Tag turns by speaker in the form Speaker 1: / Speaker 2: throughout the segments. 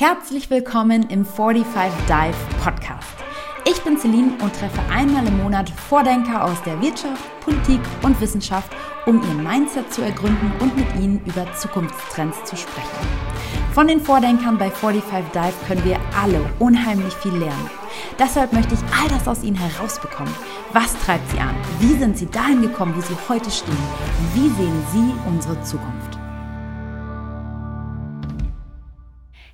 Speaker 1: Herzlich willkommen im 45 Dive Podcast. Ich bin Celine und treffe einmal im Monat Vordenker aus der Wirtschaft, Politik und Wissenschaft, um ihr Mindset zu ergründen und mit ihnen über Zukunftstrends zu sprechen. Von den Vordenkern bei 45 Dive können wir alle unheimlich viel lernen. Deshalb möchte ich all das aus ihnen herausbekommen. Was treibt sie an? Wie sind sie dahin gekommen, wo sie heute stehen? Wie sehen sie unsere Zukunft?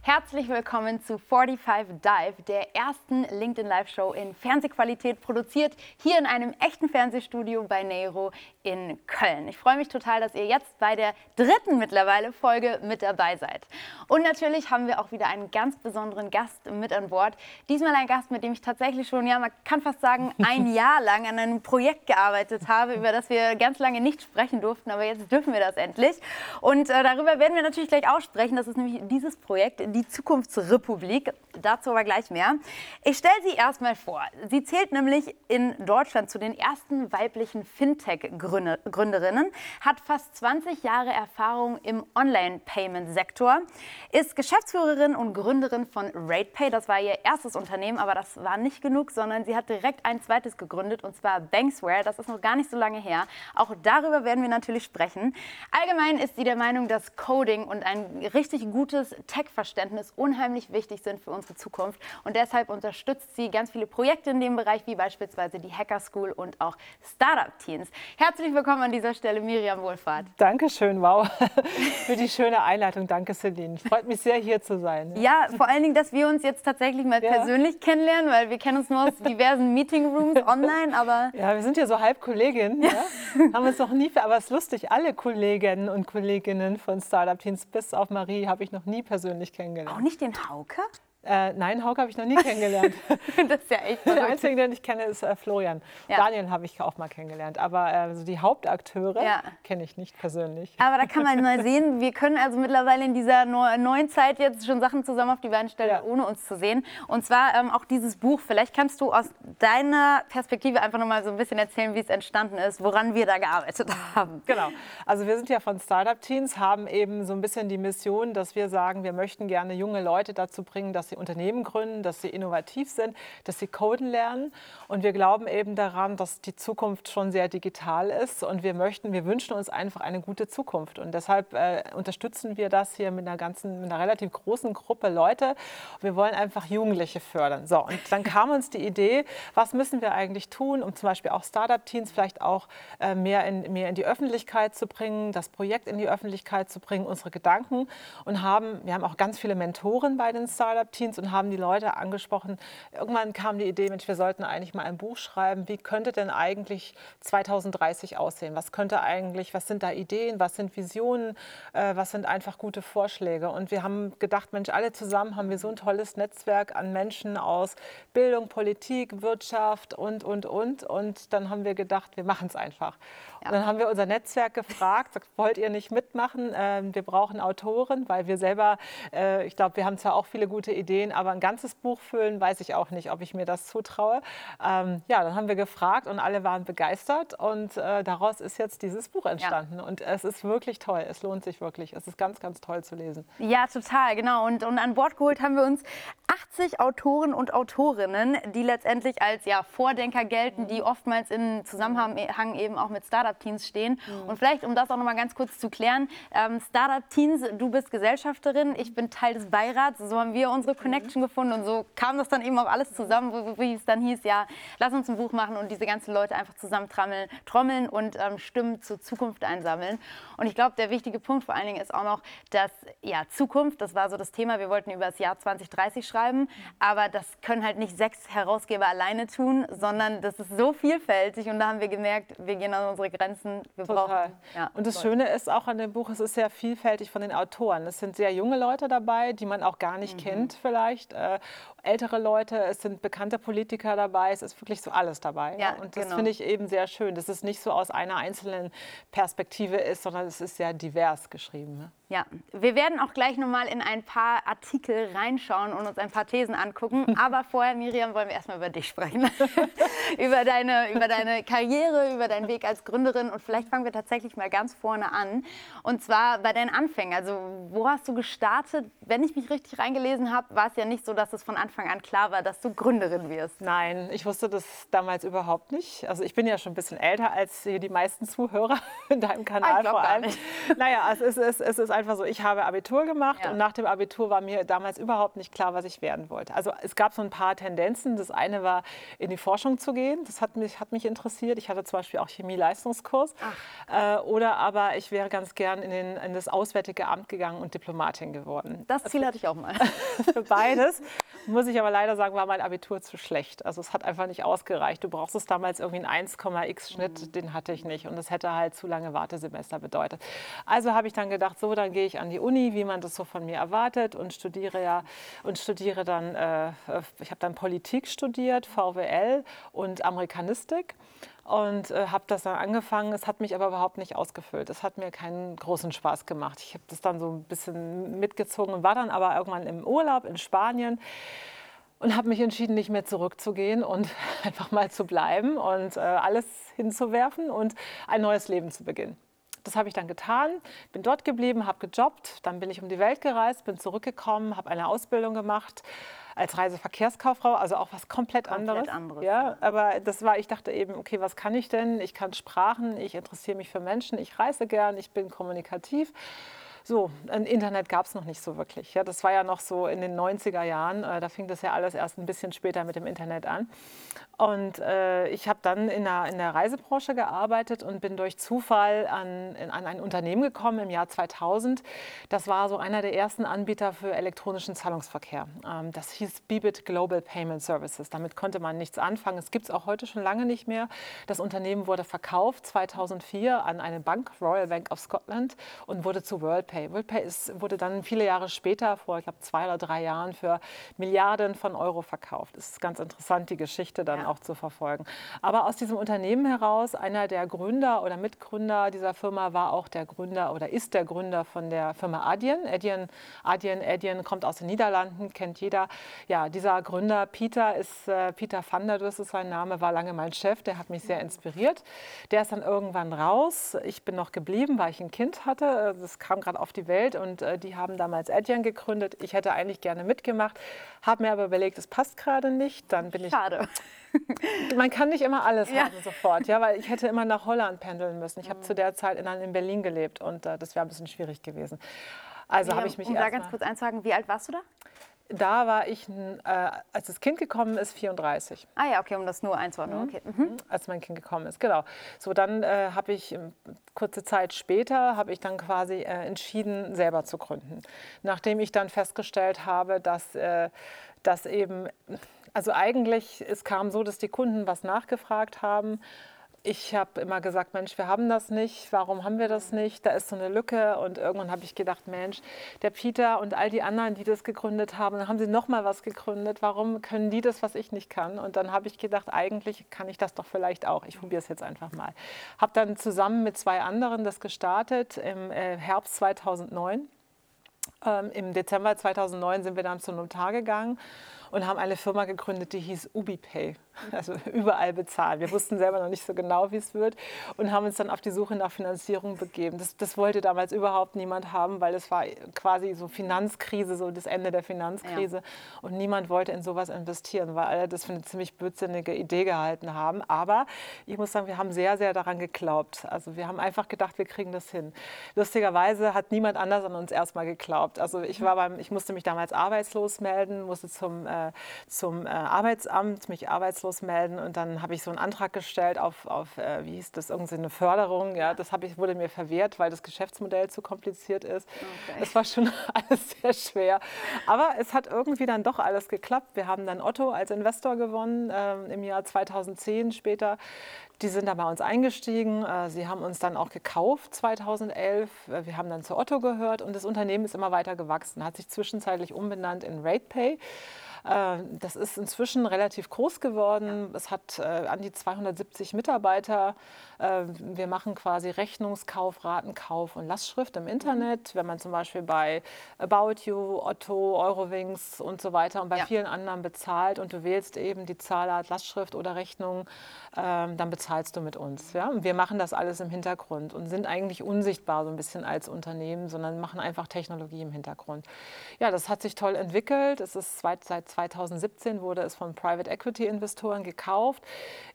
Speaker 1: Herzlich willkommen zu 45 Dive, der ersten LinkedIn Live Show in Fernsehqualität, produziert hier in einem echten Fernsehstudio bei Neiro in Köln. Ich freue mich total, dass ihr jetzt bei der dritten mittlerweile Folge mit dabei seid. Und natürlich haben wir auch wieder einen ganz besonderen Gast mit an Bord. Diesmal ein Gast, mit dem ich tatsächlich schon, ja, man kann fast sagen, ein Jahr lang an einem Projekt gearbeitet habe, über das wir ganz lange nicht sprechen durften, aber jetzt dürfen wir das endlich. Und äh, darüber werden wir natürlich gleich aussprechen. Das ist nämlich dieses Projekt, die Zukunftsrepublik. Dazu aber gleich mehr. Ich stelle sie erstmal vor. Sie zählt nämlich in Deutschland zu den ersten weiblichen Fintech-Gründerinnen, hat fast 20 Jahre Erfahrung im Online-Payment-Sektor, ist Geschäftsführerin und Gründerin von RatePay. Das war ihr erstes Unternehmen, aber das war nicht genug, sondern sie hat direkt ein zweites gegründet und zwar Banksware. Das ist noch gar nicht so lange her. Auch darüber werden wir natürlich sprechen. Allgemein ist sie der Meinung, dass Coding und ein richtig gutes Tech-Verständnis Verständnis unheimlich wichtig sind für unsere Zukunft. Und deshalb unterstützt sie ganz viele Projekte in dem Bereich, wie beispielsweise die Hacker School und auch Startup-Teams. Herzlich willkommen an dieser Stelle, Miriam Wohlfahrt.
Speaker 2: Dankeschön, wow, für die schöne Einleitung. Danke, Celine. Freut mich sehr, hier zu sein.
Speaker 1: Ja, vor allen Dingen, dass wir uns jetzt tatsächlich mal ja. persönlich kennenlernen, weil wir kennen uns nur aus diversen Meetingrooms online, aber...
Speaker 2: Ja, wir sind ja so halb Kolleginnen, ja. ja. haben uns noch nie, aber es ist lustig, alle Kolleginnen und Kolleginnen von Startup-Teams, bis auf Marie, habe ich noch nie persönlich kennengelernt kennengelernt.
Speaker 1: Auch nicht den Hauke?
Speaker 2: Äh, nein, Hauke habe ich noch nie kennengelernt.
Speaker 1: das ist ja echt
Speaker 2: verrückt. Der einzige, den ich kenne, ist äh, Florian. Ja. Daniel habe ich auch mal kennengelernt. Aber äh, so die Hauptakteure ja. kenne ich nicht persönlich.
Speaker 1: Aber da kann man mal sehen, wir können also mittlerweile in dieser neuen Zeit jetzt schon Sachen zusammen auf die Beine stellen, ja. ohne uns zu sehen. Und zwar ähm, auch dieses Buch. Vielleicht kannst du aus deiner Perspektive einfach noch mal so ein bisschen erzählen, wie es entstanden ist, woran wir da gearbeitet haben.
Speaker 2: Genau. Also wir sind ja von Startup Teams, haben eben so ein bisschen die Mission, dass wir sagen, wir möchten gerne junge Leute dazu bringen, dass sie sie Unternehmen gründen, dass sie innovativ sind, dass sie coden lernen. Und wir glauben eben daran, dass die Zukunft schon sehr digital ist. Und wir möchten, wir wünschen uns einfach eine gute Zukunft. Und deshalb äh, unterstützen wir das hier mit einer ganzen, mit einer relativ großen Gruppe Leute. Wir wollen einfach Jugendliche fördern. So, und dann kam uns die Idee, was müssen wir eigentlich tun, um zum Beispiel auch Startup-Teams vielleicht auch äh, mehr, in, mehr in die Öffentlichkeit zu bringen, das Projekt in die Öffentlichkeit zu bringen, unsere Gedanken. Und haben, wir haben auch ganz viele Mentoren bei den Startup-Teams Teams und haben die Leute angesprochen. Irgendwann kam die Idee, Mensch, wir sollten eigentlich mal ein Buch schreiben. Wie könnte denn eigentlich 2030 aussehen? Was könnte eigentlich, was sind da Ideen, was sind Visionen, äh, was sind einfach gute Vorschläge? Und wir haben gedacht, Mensch, alle zusammen haben wir so ein tolles Netzwerk an Menschen aus Bildung, Politik, Wirtschaft und, und, und. Und dann haben wir gedacht, wir machen es einfach. Ja. Und dann haben wir unser Netzwerk gefragt, wollt ihr nicht mitmachen? Ähm, wir brauchen Autoren, weil wir selber, äh, ich glaube, wir haben zwar auch viele gute Ideen, Ideen, aber ein ganzes Buch füllen, weiß ich auch nicht, ob ich mir das zutraue. Ähm, ja, dann haben wir gefragt und alle waren begeistert und äh, daraus ist jetzt dieses Buch entstanden. Ja. Und es ist wirklich toll, es lohnt sich wirklich. Es ist ganz, ganz toll zu lesen.
Speaker 1: Ja, total, genau. Und, und an Bord geholt haben wir uns 80 Autoren und Autorinnen, die letztendlich als ja, Vordenker gelten, die oftmals in Zusammenhang eben auch mit Startup-Teams stehen. Mhm. Und vielleicht, um das auch noch mal ganz kurz zu klären, ähm, Startup-Teams, du bist Gesellschafterin, ich bin Teil des Beirats, so haben wir unsere Connection gefunden und so kam das dann eben auch alles zusammen, wo, wie es dann hieß, ja, lass uns ein Buch machen und diese ganzen Leute einfach zusammen trommeln, und ähm, Stimmen zur Zukunft einsammeln. Und ich glaube, der wichtige Punkt vor allen Dingen ist auch noch, dass ja, Zukunft, das war so das Thema, wir wollten über das Jahr 2030 schreiben, aber das können halt nicht sechs Herausgeber alleine tun, sondern das ist so vielfältig und da haben wir gemerkt, wir gehen an unsere Grenzen. Wir
Speaker 2: Total. Brauchen, ja, und das Schöne ist auch an dem Buch, es ist sehr vielfältig von den Autoren. Es sind sehr junge Leute dabei, die man auch gar nicht mhm. kennt vielleicht äh, ältere Leute, es sind bekannte Politiker dabei, es ist wirklich so alles dabei. Ja, und das genau. finde ich eben sehr schön, dass es nicht so aus einer einzelnen Perspektive ist, sondern es ist sehr divers geschrieben. Ne?
Speaker 1: Ja, wir werden auch gleich nochmal in ein paar Artikel reinschauen und uns ein paar Thesen angucken. Aber vorher, Miriam, wollen wir erstmal über dich sprechen. über, deine, über deine Karriere, über deinen Weg als Gründerin. Und vielleicht fangen wir tatsächlich mal ganz vorne an. Und zwar bei deinen Anfängen. Also, wo hast du gestartet? Wenn ich mich richtig reingelesen habe, war es ja nicht so, dass es von Anfang an klar war, dass du Gründerin wirst.
Speaker 2: Nein, ich wusste das damals überhaupt nicht. Also, ich bin ja schon ein bisschen älter als die meisten Zuhörer in deinem Kanal
Speaker 1: ich vor allem.
Speaker 2: Gar nicht. Naja, es ist, es ist einfach so, ich habe Abitur gemacht ja. und nach dem Abitur war mir damals überhaupt nicht klar, was ich werden wollte. Also es gab so ein paar Tendenzen. Das eine war, in die Forschung zu gehen. Das hat mich, hat mich interessiert. Ich hatte zum Beispiel auch Chemie-Leistungskurs. Äh, oder aber ich wäre ganz gern in, den, in, das Auswärtige Amt gegangen und Diplomatin geworden.
Speaker 1: Das Ziel hatte ich auch mal.
Speaker 2: Für beides muss ich aber leider sagen, war mein Abitur zu schlecht. Also es hat einfach nicht ausgereicht. Du brauchst es damals irgendwie einen 1,x Schnitt, mhm. den hatte ich nicht. Und das hätte halt zu lange Wartesemester bedeutet. Also habe ich dann gedacht, so, dann gehe ich an die Uni, wie man das so von mir erwartet und studiere ja und studiere dann, äh, ich habe dann Politik studiert, VWL und Amerikanistik und äh, habe das dann angefangen. Es hat mich aber überhaupt nicht ausgefüllt. Es hat mir keinen großen Spaß gemacht. Ich habe das dann so ein bisschen mitgezogen und war dann aber irgendwann im Urlaub in Spanien und habe mich entschieden, nicht mehr zurückzugehen und einfach mal zu bleiben und äh, alles hinzuwerfen und ein neues Leben zu beginnen. Das habe ich dann getan, bin dort geblieben, habe gejobbt, dann bin ich um die Welt gereist, bin zurückgekommen, habe eine Ausbildung gemacht als Reiseverkehrskauffrau, also auch was komplett, komplett anderes. anderes. Ja, aber das war, ich dachte eben, okay, was kann ich denn? Ich kann Sprachen, ich interessiere mich für Menschen, ich reise gern, ich bin kommunikativ. So, ein Internet gab es noch nicht so wirklich. Ja, das war ja noch so in den 90er Jahren. Äh, da fing das ja alles erst ein bisschen später mit dem Internet an. Und äh, ich habe dann in der, in der Reisebranche gearbeitet und bin durch Zufall an, in, an ein Unternehmen gekommen im Jahr 2000. Das war so einer der ersten Anbieter für elektronischen Zahlungsverkehr. Ähm, das hieß Bibit Global Payment Services. Damit konnte man nichts anfangen. Es gibt es auch heute schon lange nicht mehr. Das Unternehmen wurde verkauft 2004 an eine Bank, Royal Bank of Scotland, und wurde zu WorldPay. WorldPay ist, wurde dann viele Jahre später, vor ich glaube zwei oder drei Jahren, für Milliarden von Euro verkauft. Das ist ganz interessant, die Geschichte dann auch zu verfolgen. Aber aus diesem Unternehmen heraus, einer der Gründer oder Mitgründer dieser Firma war auch der Gründer oder ist der Gründer von der Firma Adyen. Adyen, Adyen, Adyen kommt aus den Niederlanden, kennt jeder. Ja, dieser Gründer Peter ist äh, Peter van der Dus ist sein Name, war lange mein Chef, der hat mich sehr inspiriert. Der ist dann irgendwann raus. Ich bin noch geblieben, weil ich ein Kind hatte. Das kam gerade auf die Welt und äh, die haben damals Adyen gegründet. Ich hätte eigentlich gerne mitgemacht, habe mir aber überlegt, es passt gerade nicht. Dann bin
Speaker 1: Schade.
Speaker 2: ich. Man kann nicht immer alles ja. haben sofort, ja, weil ich hätte immer nach Holland pendeln müssen. Ich habe mhm. zu der Zeit in, in Berlin gelebt und äh, das wäre ein bisschen schwierig gewesen. Also habe ich mich
Speaker 1: Um da ganz kurz einzusagen, wie alt warst du da?
Speaker 2: Da war ich, äh, als das Kind gekommen ist, 34.
Speaker 1: Ah ja, okay, um das nur einzuordnen. Mhm. Okay. Mhm.
Speaker 2: Als mein Kind gekommen ist, genau. So, dann äh, habe ich, ähm, kurze Zeit später, habe ich dann quasi äh, entschieden, selber zu gründen. Nachdem ich dann festgestellt habe, dass, äh, dass eben, also eigentlich, es kam so, dass die Kunden was nachgefragt haben ich habe immer gesagt, Mensch, wir haben das nicht, warum haben wir das nicht? Da ist so eine Lücke und irgendwann habe ich gedacht, Mensch, der Peter und all die anderen, die das gegründet haben, haben sie noch mal was gegründet. Warum können die das, was ich nicht kann? Und dann habe ich gedacht, eigentlich kann ich das doch vielleicht auch. Ich probiere es jetzt einfach mal. Habe dann zusammen mit zwei anderen das gestartet im äh, Herbst 2009. Ähm, Im Dezember 2009 sind wir dann zum Notar gegangen und haben eine Firma gegründet, die hieß UbiPay also überall bezahlen. Wir wussten selber noch nicht so genau, wie es wird und haben uns dann auf die Suche nach Finanzierung begeben. Das, das wollte damals überhaupt niemand haben, weil es war quasi so Finanzkrise, so das Ende der Finanzkrise ja. und niemand wollte in sowas investieren, weil alle das für eine ziemlich blödsinnige Idee gehalten haben. Aber ich muss sagen, wir haben sehr, sehr daran geglaubt. Also wir haben einfach gedacht, wir kriegen das hin. Lustigerweise hat niemand anders an uns erstmal geglaubt. Also ich war beim, ich musste mich damals arbeitslos melden, musste zum, äh, zum äh, Arbeitsamt mich arbeitslos arbeitslos melden. Und dann habe ich so einen Antrag gestellt auf, auf äh, wie hieß das, irgendeine Förderung. Ja, das ich, wurde mir verwehrt, weil das Geschäftsmodell zu kompliziert ist. Okay. Es war schon alles sehr schwer. Aber es hat irgendwie dann doch alles geklappt. Wir haben dann Otto als Investor gewonnen äh, im Jahr 2010 später. Die sind da bei uns eingestiegen. Äh, sie haben uns dann auch gekauft 2011. Äh, wir haben dann zu Otto gehört und das Unternehmen ist immer weiter gewachsen, hat sich zwischenzeitlich umbenannt in RatePay. Äh, das ist inzwischen relativ groß geworden. Es hat äh, an die 270 Mitarbeiter. Äh, wir machen quasi Rechnungskauf, Ratenkauf und Lastschrift im Internet. Wenn man zum Beispiel bei About You, Otto, Eurowings und so weiter und bei ja. vielen anderen bezahlt und du wählst eben die Zahlart Lastschrift oder Rechnung, ähm, dann bezahlst du mit uns. Ja? Und wir machen das alles im Hintergrund und sind eigentlich unsichtbar so ein bisschen als Unternehmen, sondern machen einfach Technologie im Hintergrund. Ja, das hat sich toll entwickelt. Es ist seit 2017 wurde es von Private Equity Investoren gekauft.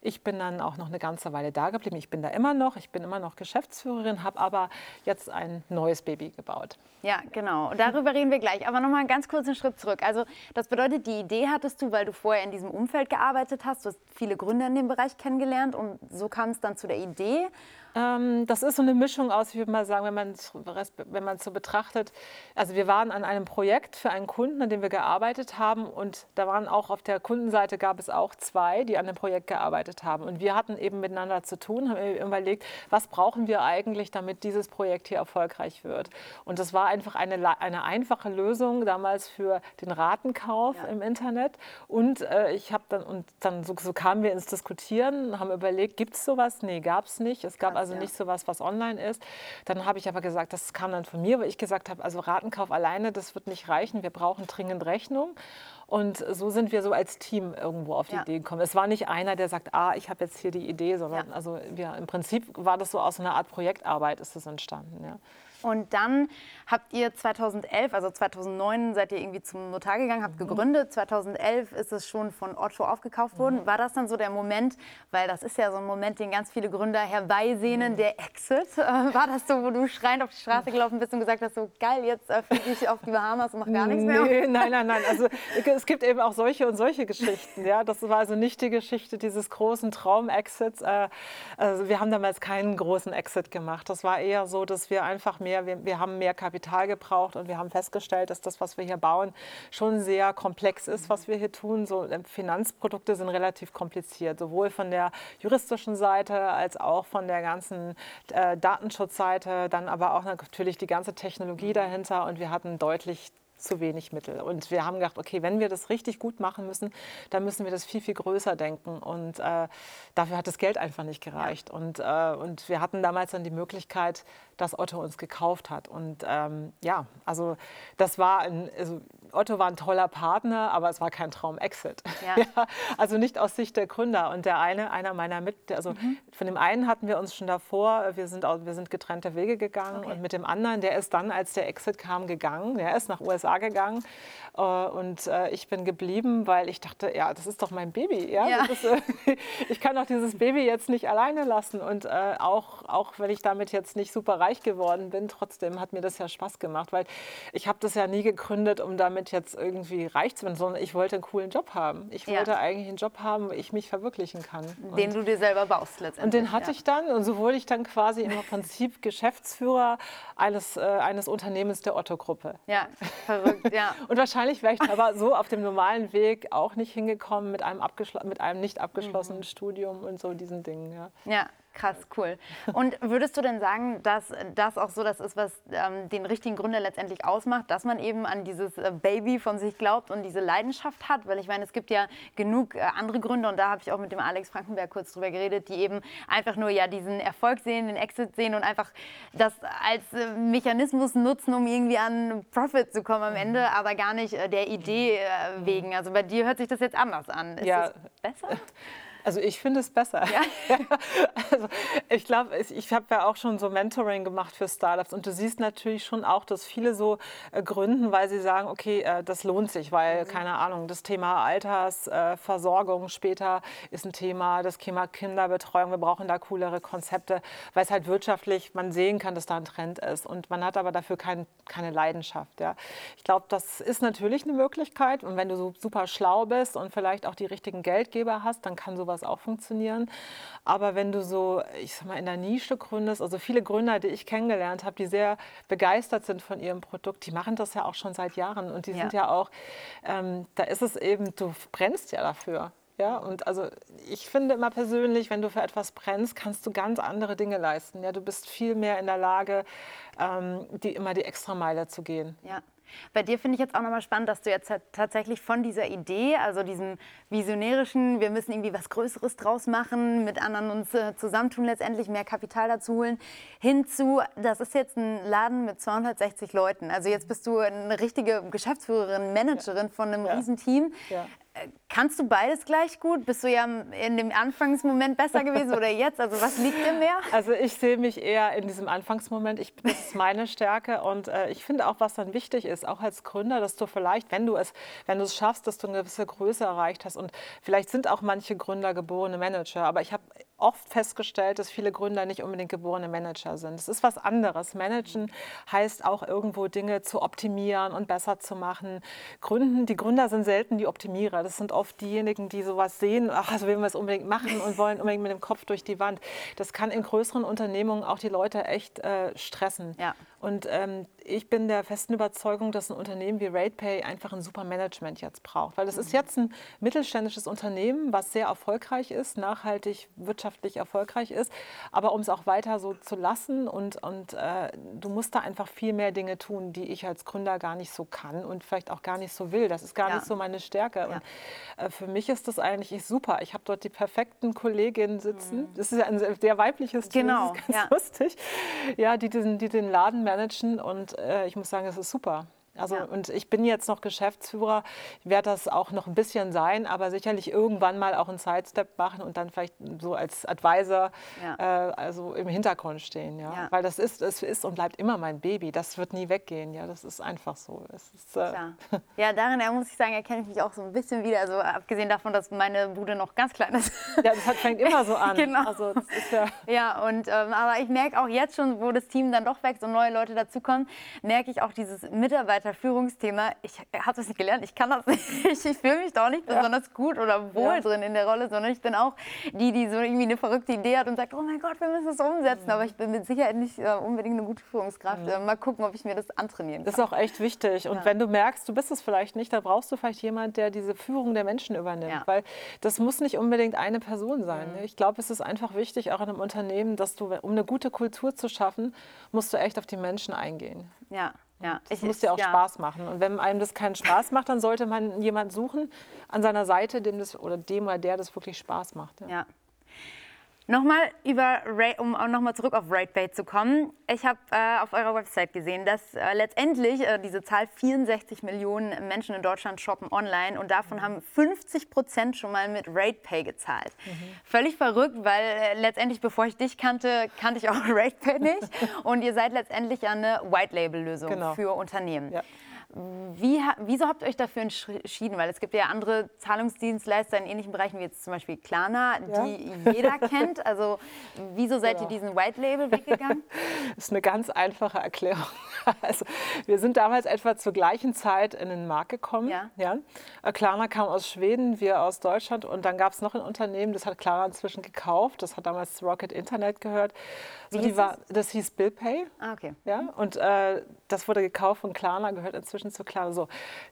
Speaker 2: Ich bin dann auch noch eine ganze Weile da geblieben. Ich bin da immer noch. Ich bin immer noch Geschäftsführerin, habe aber jetzt ein neues Baby gebaut.
Speaker 1: Ja, genau. Und darüber reden wir gleich. Aber nochmal einen ganz kurzen Schritt zurück. Also das bedeutet, die Idee hattest du, weil du vorher in diesem Umfeld gearbeitet hast. Du hast viele Gründer in dem Bereich kennengelernt und so kam es dann zu der Idee.
Speaker 2: Ähm, das ist so eine Mischung aus, ich würde mal sagen, wenn man es wenn so betrachtet. Also wir waren an einem Projekt für einen Kunden, an dem wir gearbeitet haben und da waren auch auf der Kundenseite gab es auch zwei, die an dem Projekt gearbeitet haben und wir hatten eben miteinander zu tun, haben überlegt, was brauchen wir eigentlich, damit dieses Projekt hier erfolgreich wird. Und das war einfach eine, eine einfache Lösung damals für den Ratenkauf ja. im Internet und äh, ich habe dann und dann so, so, kamen wir ins Diskutieren, haben überlegt, gibt es sowas? Nee, gab es nicht. Es gab also ja. nicht so was, was online ist. Dann habe ich aber gesagt, das kam dann von mir, weil ich gesagt habe, also Ratenkauf alleine, das wird nicht reichen. Wir brauchen dringend Rechnung. Und so sind wir so als Team irgendwo auf die ja. Idee gekommen. Es war nicht einer, der sagt, ah, ich habe jetzt hier die Idee, sondern ja. also wir, im Prinzip war das so aus einer Art Projektarbeit ist das entstanden. Ja.
Speaker 1: Und dann habt ihr 2011, also 2009 seid ihr irgendwie zum Notar gegangen, habt mhm. gegründet. 2011 ist es schon von Otto aufgekauft worden. Mhm. War das dann so der Moment, weil das ist ja so ein Moment, den ganz viele Gründer herbeisehnen, mhm. der Exit. Äh, war das so, wo du schreiend auf die Straße gelaufen bist und gesagt hast, so geil, jetzt fliege ich auf die Bahamas und mache gar nichts mehr?
Speaker 2: Nee, nein, nein, nein. Also es gibt eben auch solche und solche Geschichten. Ja? Das war also nicht die Geschichte dieses großen Traum-Exits. Äh, also wir haben damals keinen großen Exit gemacht. Das war eher so, dass wir einfach mehr mehr, wir, wir haben mehr Kapital gebraucht und wir haben festgestellt, dass das, was wir hier bauen, schon sehr komplex ist, was wir hier tun. So, äh, Finanzprodukte sind relativ kompliziert, sowohl von der juristischen Seite als auch von der ganzen äh, Datenschutzseite, dann aber auch natürlich die ganze Technologie dahinter und wir hatten deutlich zu wenig Mittel. Und wir haben gedacht, okay, wenn wir das richtig gut machen müssen, dann müssen wir das viel, viel größer denken. Und äh, dafür hat das Geld einfach nicht gereicht. Ja. Und, äh, und wir hatten damals dann die Möglichkeit, dass Otto uns gekauft hat. Und ähm, ja, also das war ein, also Otto war ein toller Partner, aber es war kein Traum-Exit. Ja. ja, also nicht aus Sicht der Gründer. Und der eine, einer meiner Mit, also mhm. von dem einen hatten wir uns schon davor, wir sind, wir sind getrennte Wege gegangen. Okay. Und mit dem anderen, der ist dann, als der Exit kam, gegangen. Der ist nach USA gegangen. Äh, und äh, ich bin geblieben, weil ich dachte, ja, das ist doch mein Baby. Ja? ja. Ist, ich kann doch dieses Baby jetzt nicht alleine lassen. Und äh, auch, auch wenn ich damit jetzt nicht super reich geworden bin, trotzdem hat mir das ja Spaß gemacht, weil ich habe das ja nie gegründet, um damit jetzt irgendwie reich zu werden, sondern ich wollte einen coolen Job haben. Ich wollte ja. eigentlich einen Job haben, wo ich mich verwirklichen kann.
Speaker 1: Den und, du dir selber baust letztendlich.
Speaker 2: Und den hatte ja. ich dann und so wurde ich dann quasi im Prinzip Geschäftsführer eines, äh, eines Unternehmens der Otto-Gruppe.
Speaker 1: Ja, verrückt, ja.
Speaker 2: und wahrscheinlich wäre ich aber so auf dem normalen Weg auch nicht hingekommen mit einem, mit einem nicht abgeschlossenen mhm. Studium und so diesen Dingen. Ja.
Speaker 1: ja. Krass, cool. Und würdest du denn sagen, dass das auch so das ist, was ähm, den richtigen Gründer letztendlich ausmacht, dass man eben an dieses äh, Baby von sich glaubt und diese Leidenschaft hat? Weil ich meine, es gibt ja genug äh, andere Gründer und da habe ich auch mit dem Alex Frankenberg kurz drüber geredet, die eben einfach nur ja diesen Erfolg sehen, den Exit sehen und einfach das als äh, Mechanismus nutzen, um irgendwie an Profit zu kommen am Ende, aber gar nicht äh, der Idee wegen. Also bei dir hört sich das jetzt anders an. Ist ja. das besser?
Speaker 2: Also ich finde es besser. Ja? also ich glaube, ich habe ja auch schon so Mentoring gemacht für Startups und du siehst natürlich schon auch, dass viele so äh, gründen, weil sie sagen, okay, äh, das lohnt sich, weil, mhm. keine Ahnung, das Thema Altersversorgung äh, später ist ein Thema, das Thema Kinderbetreuung, wir brauchen da coolere Konzepte, weil es halt wirtschaftlich, man sehen kann, dass da ein Trend ist und man hat aber dafür kein, keine Leidenschaft. Ja? Ich glaube, das ist natürlich eine Möglichkeit und wenn du so super schlau bist und vielleicht auch die richtigen Geldgeber hast, dann kann sowas sowas auch funktionieren. Aber wenn du so, ich sag mal, in der Nische gründest, also viele Gründer, die ich kennengelernt habe, die sehr begeistert sind von ihrem Produkt, die machen das ja auch schon seit Jahren und die ja. sind ja auch, ähm, da ist es eben, du brennst ja dafür. Ja, und also ich finde immer persönlich, wenn du für etwas brennst, kannst du ganz andere Dinge leisten. Ja, du bist viel mehr in der Lage, ähm, die immer die Extrameile zu gehen.
Speaker 1: Ja. Bei dir finde ich jetzt auch nochmal spannend, dass du jetzt tatsächlich von dieser Idee, also diesem visionärischen, wir müssen irgendwie was Größeres draus machen, mit anderen uns äh, zusammentun, letztendlich mehr Kapital dazu holen, hinzu, das ist jetzt ein Laden mit 260 Leuten. Also jetzt bist du eine richtige Geschäftsführerin, Managerin ja. von einem ja. Riesenteam. Ja. Kannst du beides gleich gut? Bist du ja in dem Anfangsmoment besser gewesen oder jetzt? Also was liegt dir mehr?
Speaker 2: Also ich sehe mich eher in diesem Anfangsmoment. Ich, das ist meine Stärke und äh, ich finde auch, was dann wichtig ist, auch als Gründer, dass du vielleicht, wenn du es, wenn du es schaffst, dass du eine gewisse Größe erreicht hast und vielleicht sind auch manche Gründer geborene Manager, aber ich habe oft festgestellt, dass viele Gründer nicht unbedingt geborene Manager sind. Es ist was anderes. Managen heißt auch irgendwo Dinge zu optimieren und besser zu machen. Gründen, die Gründer sind selten die Optimierer. Das sind oft diejenigen, die sowas sehen, ach, also will man es unbedingt machen und wollen unbedingt mit dem Kopf durch die Wand. Das kann in größeren Unternehmungen auch die Leute echt äh, stressen. Ja. Und ähm, ich bin der festen Überzeugung, dass ein Unternehmen wie RatePay einfach ein super Management jetzt braucht. Weil das ist mhm. jetzt ein mittelständisches Unternehmen, was sehr erfolgreich ist, nachhaltig, wirtschaftlich erfolgreich ist. Aber um es auch weiter so zu lassen und, und äh, du musst da einfach viel mehr Dinge tun, die ich als Gründer gar nicht so kann und vielleicht auch gar nicht so will. Das ist gar ja. nicht so meine Stärke. Ja. Und äh, für mich ist das eigentlich super. Ich habe dort die perfekten Kolleginnen sitzen. Mhm. Das ist ja ein sehr weibliches Team, genau. das ist ganz ja. lustig. Ja, die, diesen, die den Laden managen und äh, ich muss sagen, es ist super. Also ja. und ich bin jetzt noch Geschäftsführer, werde das auch noch ein bisschen sein, aber sicherlich irgendwann mal auch einen Sidestep machen und dann vielleicht so als Advisor ja. äh, also im Hintergrund stehen, ja? ja. Weil das ist, es ist und bleibt immer mein Baby. Das wird nie weggehen, ja. Das ist einfach so. Ist,
Speaker 1: äh ja, darin muss ich sagen, erkenne ich mich auch so ein bisschen wieder. Also abgesehen davon, dass meine Bude noch ganz klein ist.
Speaker 2: Ja, das fängt immer so an.
Speaker 1: genau. Also, ja, ja, und ähm, aber ich merke auch jetzt schon, wo das Team dann doch wächst und neue Leute dazukommen, merke ich auch dieses Mitarbeiter Mitarbeiterführungsthema, ich habe das nicht gelernt, ich kann das nicht, ich fühle mich da auch nicht besonders ja. gut oder wohl ja. drin in der Rolle, sondern ich bin auch die, die so irgendwie eine verrückte Idee hat und sagt, oh mein Gott, wir müssen es umsetzen, mhm. aber ich bin mit Sicherheit nicht uh, unbedingt eine gute Führungskraft. Mhm. mal gucken, ob ich mir das antrainieren
Speaker 2: kann. Das ist auch echt wichtig und ja. wenn du merkst, du bist es vielleicht nicht, dann brauchst du vielleicht jemand, der diese Führung der Menschen übernimmt, weil das muss nicht unbedingt eine Person sein. Mhm. Ich glaube, es ist einfach wichtig, auch in einem Unternehmen, dass du, um eine gute Kultur zu schaffen, musst du echt auf die Menschen eingehen.
Speaker 1: Ja.
Speaker 2: Ja, es muss ja auch ja. Spaß machen. Und wenn einem das keinen Spaß macht, dann sollte man jemanden suchen an seiner Seite, dem das oder dem oder der das wirklich Spaß macht.
Speaker 1: Ja. ja. Nochmal über, um auch nochmal zurück auf RatePay zu kommen. Ich habe äh, auf eurer Website gesehen, dass äh, letztendlich äh, diese Zahl 64 Millionen Menschen in Deutschland shoppen online und davon mhm. haben 50 Prozent schon mal mit RatePay gezahlt. Mhm. Völlig verrückt, weil äh, letztendlich, bevor ich dich kannte, kannte ich auch RatePay nicht. und ihr seid letztendlich eine White-Label-Lösung genau. für Unternehmen. Ja. Wie, wieso habt ihr euch dafür entschieden? Weil es gibt ja andere Zahlungsdienstleister in ähnlichen Bereichen wie jetzt zum Beispiel Klarna, die ja. jeder kennt. Also wieso seid genau. ihr diesen White Label weggegangen?
Speaker 2: Das ist eine ganz einfache Erklärung. Also, wir sind damals etwa zur gleichen Zeit in den Markt gekommen. Ja. Ja. Äh, Klarna kam aus Schweden, wir aus Deutschland und dann gab es noch ein Unternehmen, das hat Klarna inzwischen gekauft. Das hat damals Rocket Internet gehört. So, die war, das hieß BillPay.
Speaker 1: Ah, okay.
Speaker 2: Ja, und äh, das wurde gekauft von Klarna, gehört inzwischen zu Klarna. So,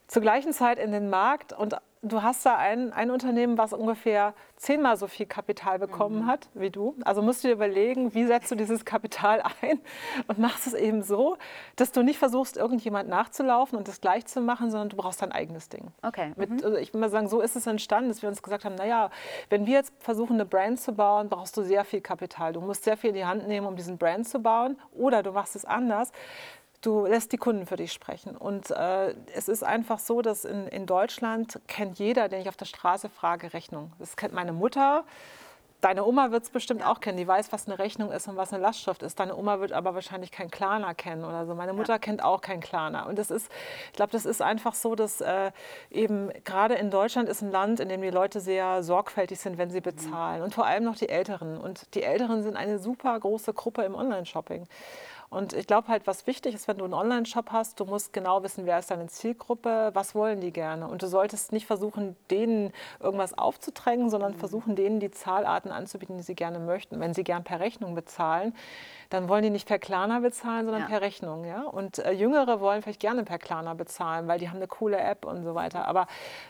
Speaker 2: zur gleichen Zeit in den Markt und du hast da ein, ein Unternehmen, was ungefähr zehnmal so viel Kapital bekommen mhm. hat wie du. Also musst du dir überlegen, wie setzt du dieses Kapital ein und machst es eben so, dass du nicht versuchst, irgendjemand nachzulaufen und das gleich zu machen, sondern du brauchst dein eigenes Ding.
Speaker 1: Okay.
Speaker 2: Mit, mhm. also ich will mal sagen, so ist es entstanden, dass wir uns gesagt haben, naja, wenn wir jetzt versuchen, eine Brand zu bauen, brauchst du sehr viel Kapital. Du musst sehr viel in die Hand nehmen, um diesen Brand zu bauen. Oder du machst es anders. Du lässt die Kunden für dich sprechen. Und äh, es ist einfach so, dass in, in Deutschland kennt jeder, den ich auf der Straße frage, Rechnung. Das kennt meine Mutter. Deine Oma wird es bestimmt ja. auch kennen. Die weiß, was eine Rechnung ist und was eine Lastschrift ist. Deine Oma wird aber wahrscheinlich kein Klarna kennen oder so. Meine Mutter ja. kennt auch kein Klarna. Und das ist, ich glaube, das ist einfach so, dass äh, eben gerade in Deutschland ist ein Land, in dem die Leute sehr sorgfältig sind, wenn sie bezahlen. Mhm. Und vor allem noch die Älteren. Und die Älteren sind eine super große Gruppe im Online-Shopping. Und ich glaube halt, was wichtig ist, wenn du einen Online-Shop hast, du musst genau wissen, wer ist deine Zielgruppe, was wollen die gerne. Und du solltest nicht versuchen, denen irgendwas aufzudrängen, sondern mhm. versuchen, denen die Zahlarten anzubieten, die sie gerne möchten. Wenn sie gern per Rechnung bezahlen, dann wollen die nicht per Klarna bezahlen, sondern ja. per Rechnung. Ja? Und äh, Jüngere wollen vielleicht gerne per Klarna bezahlen, weil die haben eine coole App und so weiter. Aber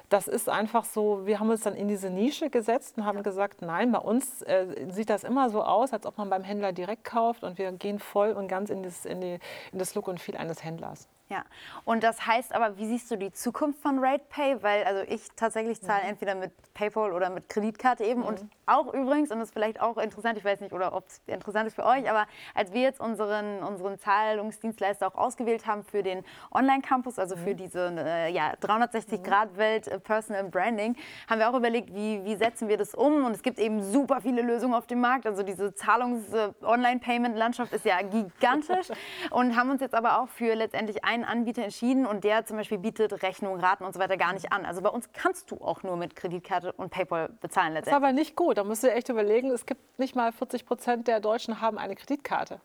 Speaker 2: das ist einfach so, wir haben uns dann in diese Nische gesetzt und haben ja. gesagt, nein, bei uns äh, sieht das immer so aus, als ob man beim Händler direkt kauft und wir gehen voll und ganz in das, in die, in das Look und Feel eines Händlers.
Speaker 1: Ja, und das heißt aber, wie siehst du die Zukunft von RatePay? Weil also ich tatsächlich zahle mhm. entweder mit PayPal oder mit Kreditkarte eben. Mhm. Und auch übrigens, und das ist vielleicht auch interessant, ich weiß nicht, oder ob es interessant ist für euch, aber als wir jetzt unseren, unseren Zahlungsdienstleister auch ausgewählt haben für den Online-Campus, also mhm. für diese äh, ja, 360-Grad-Welt äh, Personal Branding, haben wir auch überlegt, wie, wie setzen wir das um? Und es gibt eben super viele Lösungen auf dem Markt. Also diese Zahlungs-Online-Payment-Landschaft äh, ist ja gigantisch. und haben uns jetzt aber auch für letztendlich einen Anbieter entschieden und der zum Beispiel bietet Rechnungen, Raten und so weiter gar nicht an. Also bei uns kannst du auch nur mit Kreditkarte und PayPal bezahlen letztendlich.
Speaker 2: Das ist aber nicht gut. Da musst du echt überlegen, es gibt nicht mal 40 Prozent der Deutschen haben eine Kreditkarte.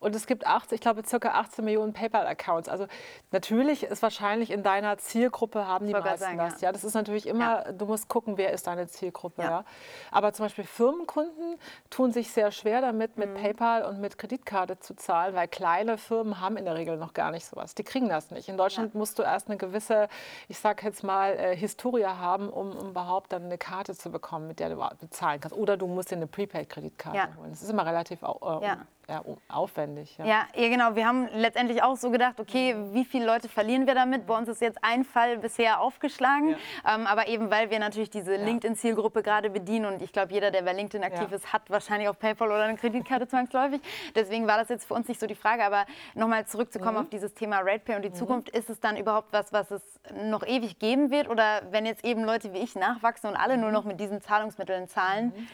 Speaker 2: Und es gibt 18, ich glaube, circa 18 Millionen PayPal-Accounts. Also natürlich ist wahrscheinlich in deiner Zielgruppe haben die meisten sagen, das. Ja. ja. das ist natürlich immer, ja. du musst gucken, wer ist deine Zielgruppe. Ja. ja. Aber zum Beispiel Firmenkunden tun sich sehr schwer damit, mit mhm. PayPal und mit Kreditkarte zu zahlen, weil kleine Firmen haben in der Regel noch gar nicht sowas. Die kriegen das nicht. In Deutschland musst du erst eine gewisse, ich sage jetzt mal, äh, Historie haben, um, um überhaupt dann eine Karte zu bekommen, mit der du bezahlen kannst. Oder du musst dir eine Prepaid-Kreditkarte holen. Das ist immer relativ äh, ja, aufwendig.
Speaker 1: Ja. ja. Ja, genau. Wir haben letztendlich auch so gedacht, okay, wie viele Leute verlieren wir damit? Bei uns ist jetzt ein Fall bisher aufgeschlagen, ja. ähm, aber eben weil wir natürlich diese LinkedIn-Zielgruppe gerade bedienen und ich glaube, jeder, der bei LinkedIn aktiv ist, hat wahrscheinlich auch PayPal oder eine Kreditkarte zwangsläufig. Deswegen war das jetzt für uns nicht so die Frage, aber nochmal zurückzukommen mhm. auf dieses Thema RatePay und die mhm. Zukunft, ist es dann überhaupt was, was es noch ewig geben wird oder wenn jetzt eben Leute wie ich nachwachsen und alle nur noch mit diesen Zahlungsmitteln zahlen, mhm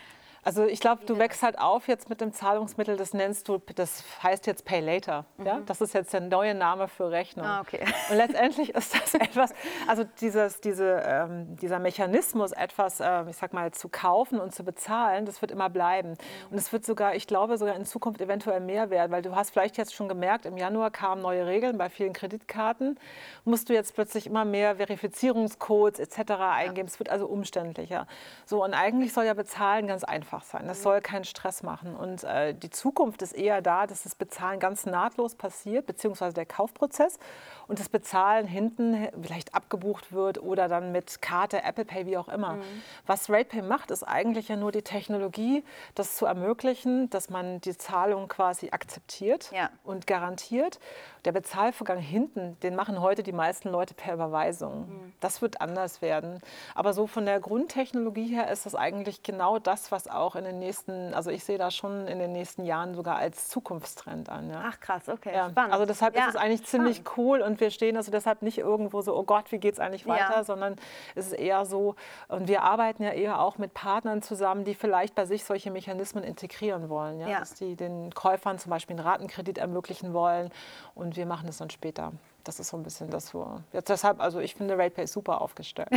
Speaker 2: also ich glaube, du wächst halt auf jetzt mit dem Zahlungsmittel, das nennst du, das heißt jetzt Pay Later. Mhm. Ja? Das ist jetzt der neue Name für Rechnung. Ah, okay. Und letztendlich ist das etwas, also dieses, diese, ähm, dieser Mechanismus, etwas, äh, ich sag mal, zu kaufen und zu bezahlen, das wird immer bleiben. Mhm. Und es wird sogar, ich glaube, sogar in Zukunft eventuell mehr werden, weil du hast vielleicht jetzt schon gemerkt, im Januar kamen neue Regeln bei vielen Kreditkarten, musst du jetzt plötzlich immer mehr Verifizierungscodes etc. eingeben. Ja. Es wird also umständlicher. So, und eigentlich soll ja bezahlen ganz einfach einfach sein. Das soll keinen Stress machen. Und äh, die Zukunft ist eher da, dass das Bezahlen ganz nahtlos passiert, beziehungsweise der Kaufprozess und das Bezahlen hinten vielleicht abgebucht wird oder dann mit Karte, Apple Pay, wie auch immer. Mhm. Was RatePay macht, ist eigentlich ja nur die Technologie, das zu ermöglichen, dass man die Zahlung quasi akzeptiert ja. und garantiert. Der Bezahlvorgang hinten, den machen heute die meisten Leute per Überweisung. Mhm. Das wird anders werden. Aber so von der Grundtechnologie her ist das eigentlich genau das, was auch in den nächsten, also ich sehe das schon in den nächsten Jahren sogar als Zukunftstrend an. Ja.
Speaker 1: Ach krass, okay, ja. spannend.
Speaker 2: Also deshalb ja, ist es eigentlich spannend. ziemlich cool und wir stehen also deshalb nicht irgendwo so, oh Gott, wie geht es eigentlich weiter, sondern es ist eher so, und wir arbeiten ja eher auch mit Partnern zusammen, die vielleicht bei sich solche Mechanismen integrieren wollen, ja? dass die den Käufern zum Beispiel einen Ratenkredit ermöglichen wollen und wir machen es dann später. Das ist so ein bisschen das, wo. Jetzt deshalb, also ich finde RatePay super aufgestellt.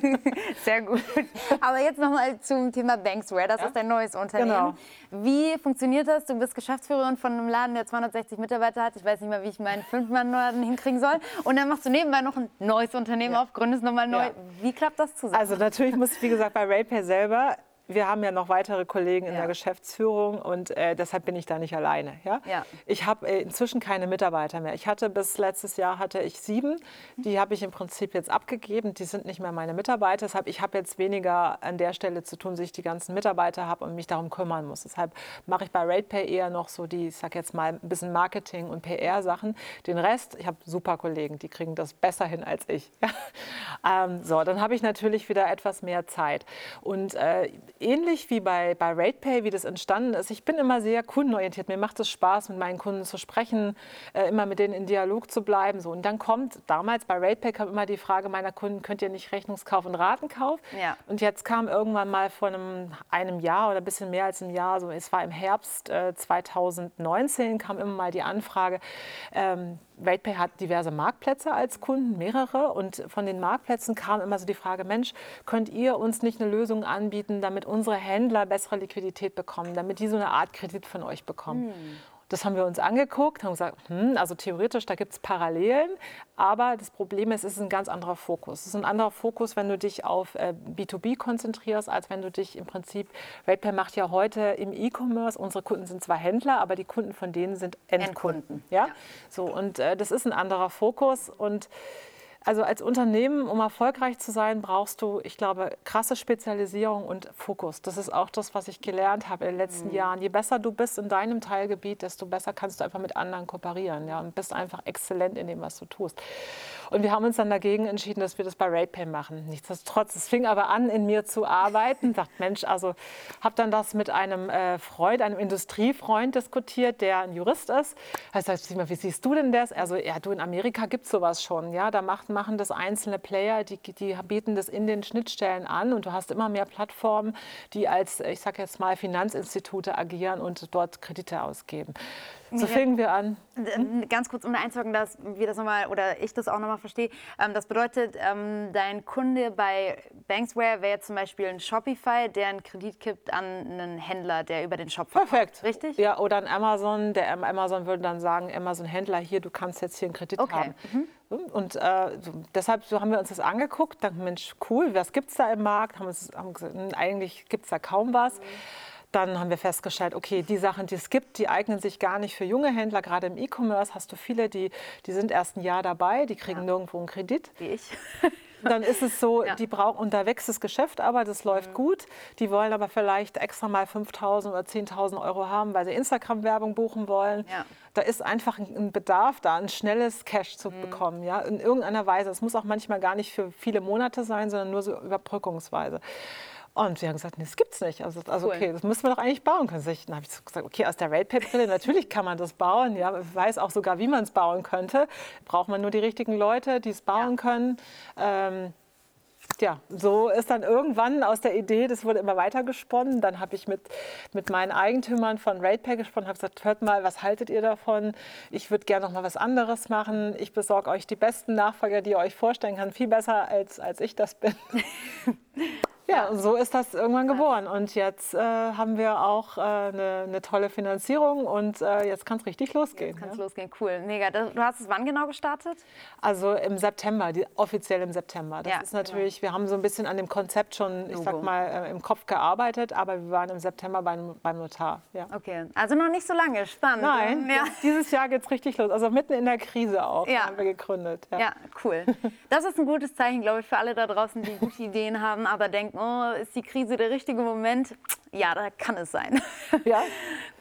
Speaker 1: Sehr gut. Aber jetzt nochmal zum Thema Banksware. Das ja? ist ein neues Unternehmen. Genau. Wie funktioniert das? Du bist Geschäftsführerin von einem Laden, der 260 Mitarbeiter hat. Ich weiß nicht mal, wie ich meinen Fünf-Mann-Laden hinkriegen soll. Und dann machst du nebenbei noch ein neues Unternehmen ja. auf, gründest nochmal neu. Ja. Wie klappt das zusammen?
Speaker 2: Also natürlich muss ich, wie gesagt, bei RatePay selber wir haben ja noch weitere Kollegen in ja. der Geschäftsführung und äh, deshalb bin ich da nicht alleine. Ja? ja. Ich habe äh, inzwischen keine Mitarbeiter mehr. Ich hatte bis letztes Jahr hatte ich sieben. Die habe ich im Prinzip jetzt abgegeben. Die sind nicht mehr meine Mitarbeiter. Deshalb ich habe jetzt weniger an der Stelle zu tun, dass ich die ganzen Mitarbeiter habe und mich darum kümmern muss. Deshalb mache ich bei RatePay eher noch so die, ich sage jetzt mal, ein bisschen Marketing und PR-Sachen. Den Rest, ich habe super Kollegen, die kriegen das besser hin als ich. ähm, so, dann habe ich natürlich wieder etwas mehr Zeit. Und äh, ähnlich wie bei, bei RatePay, wie das entstanden ist. Ich bin immer sehr kundenorientiert. Mir macht es Spaß, mit meinen Kunden zu sprechen, äh, immer mit denen in Dialog zu bleiben. So. Und dann kommt, damals bei RatePay kam immer die Frage meiner Kunden, könnt ihr nicht Rechnungskauf und Ratenkauf? Ja. Und jetzt kam irgendwann mal vor einem, einem Jahr oder ein bisschen mehr als einem Jahr, so, es war im Herbst äh, 2019, kam immer mal die Anfrage, ähm, RatePay hat diverse Marktplätze als Kunden, mehrere. Und von den Marktplätzen kam immer so die Frage, Mensch, könnt ihr uns nicht eine Lösung anbieten, damit unsere Händler bessere Liquidität bekommen, damit die so eine Art Kredit von euch bekommen? Hm. Das haben wir uns angeguckt, haben gesagt, hm, also theoretisch, da gibt es Parallelen, aber das Problem ist, es ist ein ganz anderer Fokus. Es ist ein anderer Fokus, wenn du dich auf äh, B2B konzentrierst, als wenn du dich im Prinzip, RatePay macht ja heute im E-Commerce, unsere Kunden sind zwar Händler, aber die Kunden von denen sind Endkunden. Endkunden. Ja? ja? So, und äh, das ist ein anderer Fokus und Also als Unternehmen, um erfolgreich zu sein, brauchst du, ich glaube, krasse Spezialisierung und Fokus. Das ist auch das, was ich gelernt habe in den letzten mhm. Jahren. Je besser du bist in deinem Teilgebiet, desto besser kannst du einfach mit anderen kooperieren ja, und bist einfach exzellent in dem, was du tust. Und wir haben uns dann dagegen entschieden, dass wir das bei RatePay machen. Nichtsdestotrotz, es fing aber an, in mir zu arbeiten. Ich dachte, Mensch, also habe dann das mit einem äh, Freund, einem Industriefreund diskutiert, der ein Jurist ist. Er sagt, wie siehst du denn das? Also, ja, du, in Amerika gibt es sowas schon. Ja, da macht, machen das einzelne Player, die, die bieten das in den Schnittstellen an und du hast immer mehr Plattformen, die als, ich sage jetzt mal, Finanzinstitute agieren und dort Kredite ausgeben. So fingen wir an.
Speaker 1: Hm? Ganz kurz, um einzuhaken, dass wir das nochmal oder ich das auch nochmal verstehe. Ähm, das bedeutet, ähm, dein Kunde bei Banksware wäre jetzt zum Beispiel ein Shopify, der einen Kredit kippt an einen Händler, der über den Shop
Speaker 2: verkauft. Perfekt. Richtig? Ja, oder ein Amazon. Der Amazon würde dann sagen, Amazon-Händler, hier, du kannst jetzt hier einen Kredit okay. haben. Mhm. Und äh, deshalb so haben wir uns das angeguckt, dachten, Mensch, cool, was gibt es da im Markt? Haben, uns, haben gesagt, hm, eigentlich gibt es da kaum was. Dann haben wir festgestellt, okay, die Sachen, die es gibt, die eignen sich gar nicht für junge Händler. Gerade im E-Commerce hast du viele, die, die sind erst ein Jahr dabei, die kriegen ja. nirgendwo einen Kredit.
Speaker 1: Wie ich.
Speaker 2: dann ist es so, ja. die brauchen, und da wächst das Geschäft aber, das läuft mhm. gut. Die wollen aber vielleicht extra mal 5.000 oder 10.000 Euro haben, weil sie Instagram-Werbung buchen wollen. Ja. Da ist einfach ein Bedarf da, ein schnelles Cash zu mhm. bekommen, ja, in irgendeiner Weise. Es muss auch manchmal gar nicht für viele Monate sein, sondern nur so überbrückungsweise. Und sie haben gesagt, nee, das gibt's nicht. Also, also cool. okay, das müssen wir doch eigentlich bauen können. Dann habe ich gesagt, okay, aus der RatePay-Brille, natürlich kann man das bauen. Ja, ich weiß auch sogar, wie man es bauen könnte. Braucht man nur die richtigen Leute, die es bauen ja. können. Ähm, ja, so ist dann irgendwann aus der Idee, das wurde immer weiter gesponnen. Dann habe ich mit, mit meinen Eigentümern von RatePay gesprochen, habe gesagt, hört mal, was haltet ihr davon? Ich würde gerne noch mal was anderes machen. Ich besorge euch die besten Nachfolger, die ihr euch vorstellen kann, viel besser als, als ich das bin. Ja, und so ist das irgendwann geboren. Und jetzt äh, haben wir auch äh, eine, eine, tolle Finanzierung und äh, jetzt kann es richtig losgehen. Jetzt
Speaker 1: kann es ja? losgehen, cool, mega. Du hast es wann genau gestartet?
Speaker 2: Also im September, die, offiziell im September. Das ja, ist natürlich, genau. wir haben so ein bisschen an dem Konzept schon, ich sag mal, äh, im Kopf gearbeitet, aber wir waren im September beim, beim Notar. Ja.
Speaker 1: Okay, also noch nicht so lange, spannend.
Speaker 2: Nein, ja. dieses Jahr geht es richtig los. Also mitten in der Krise auch haben wir gegründet.
Speaker 1: Ja, cool. Das ist ein gutes Zeichen, glaube ich, für alle da draußen, die gute Ideen haben, aber denken, oh, ist die Krise der richtige Moment? Ja, da kann es sein. Ja.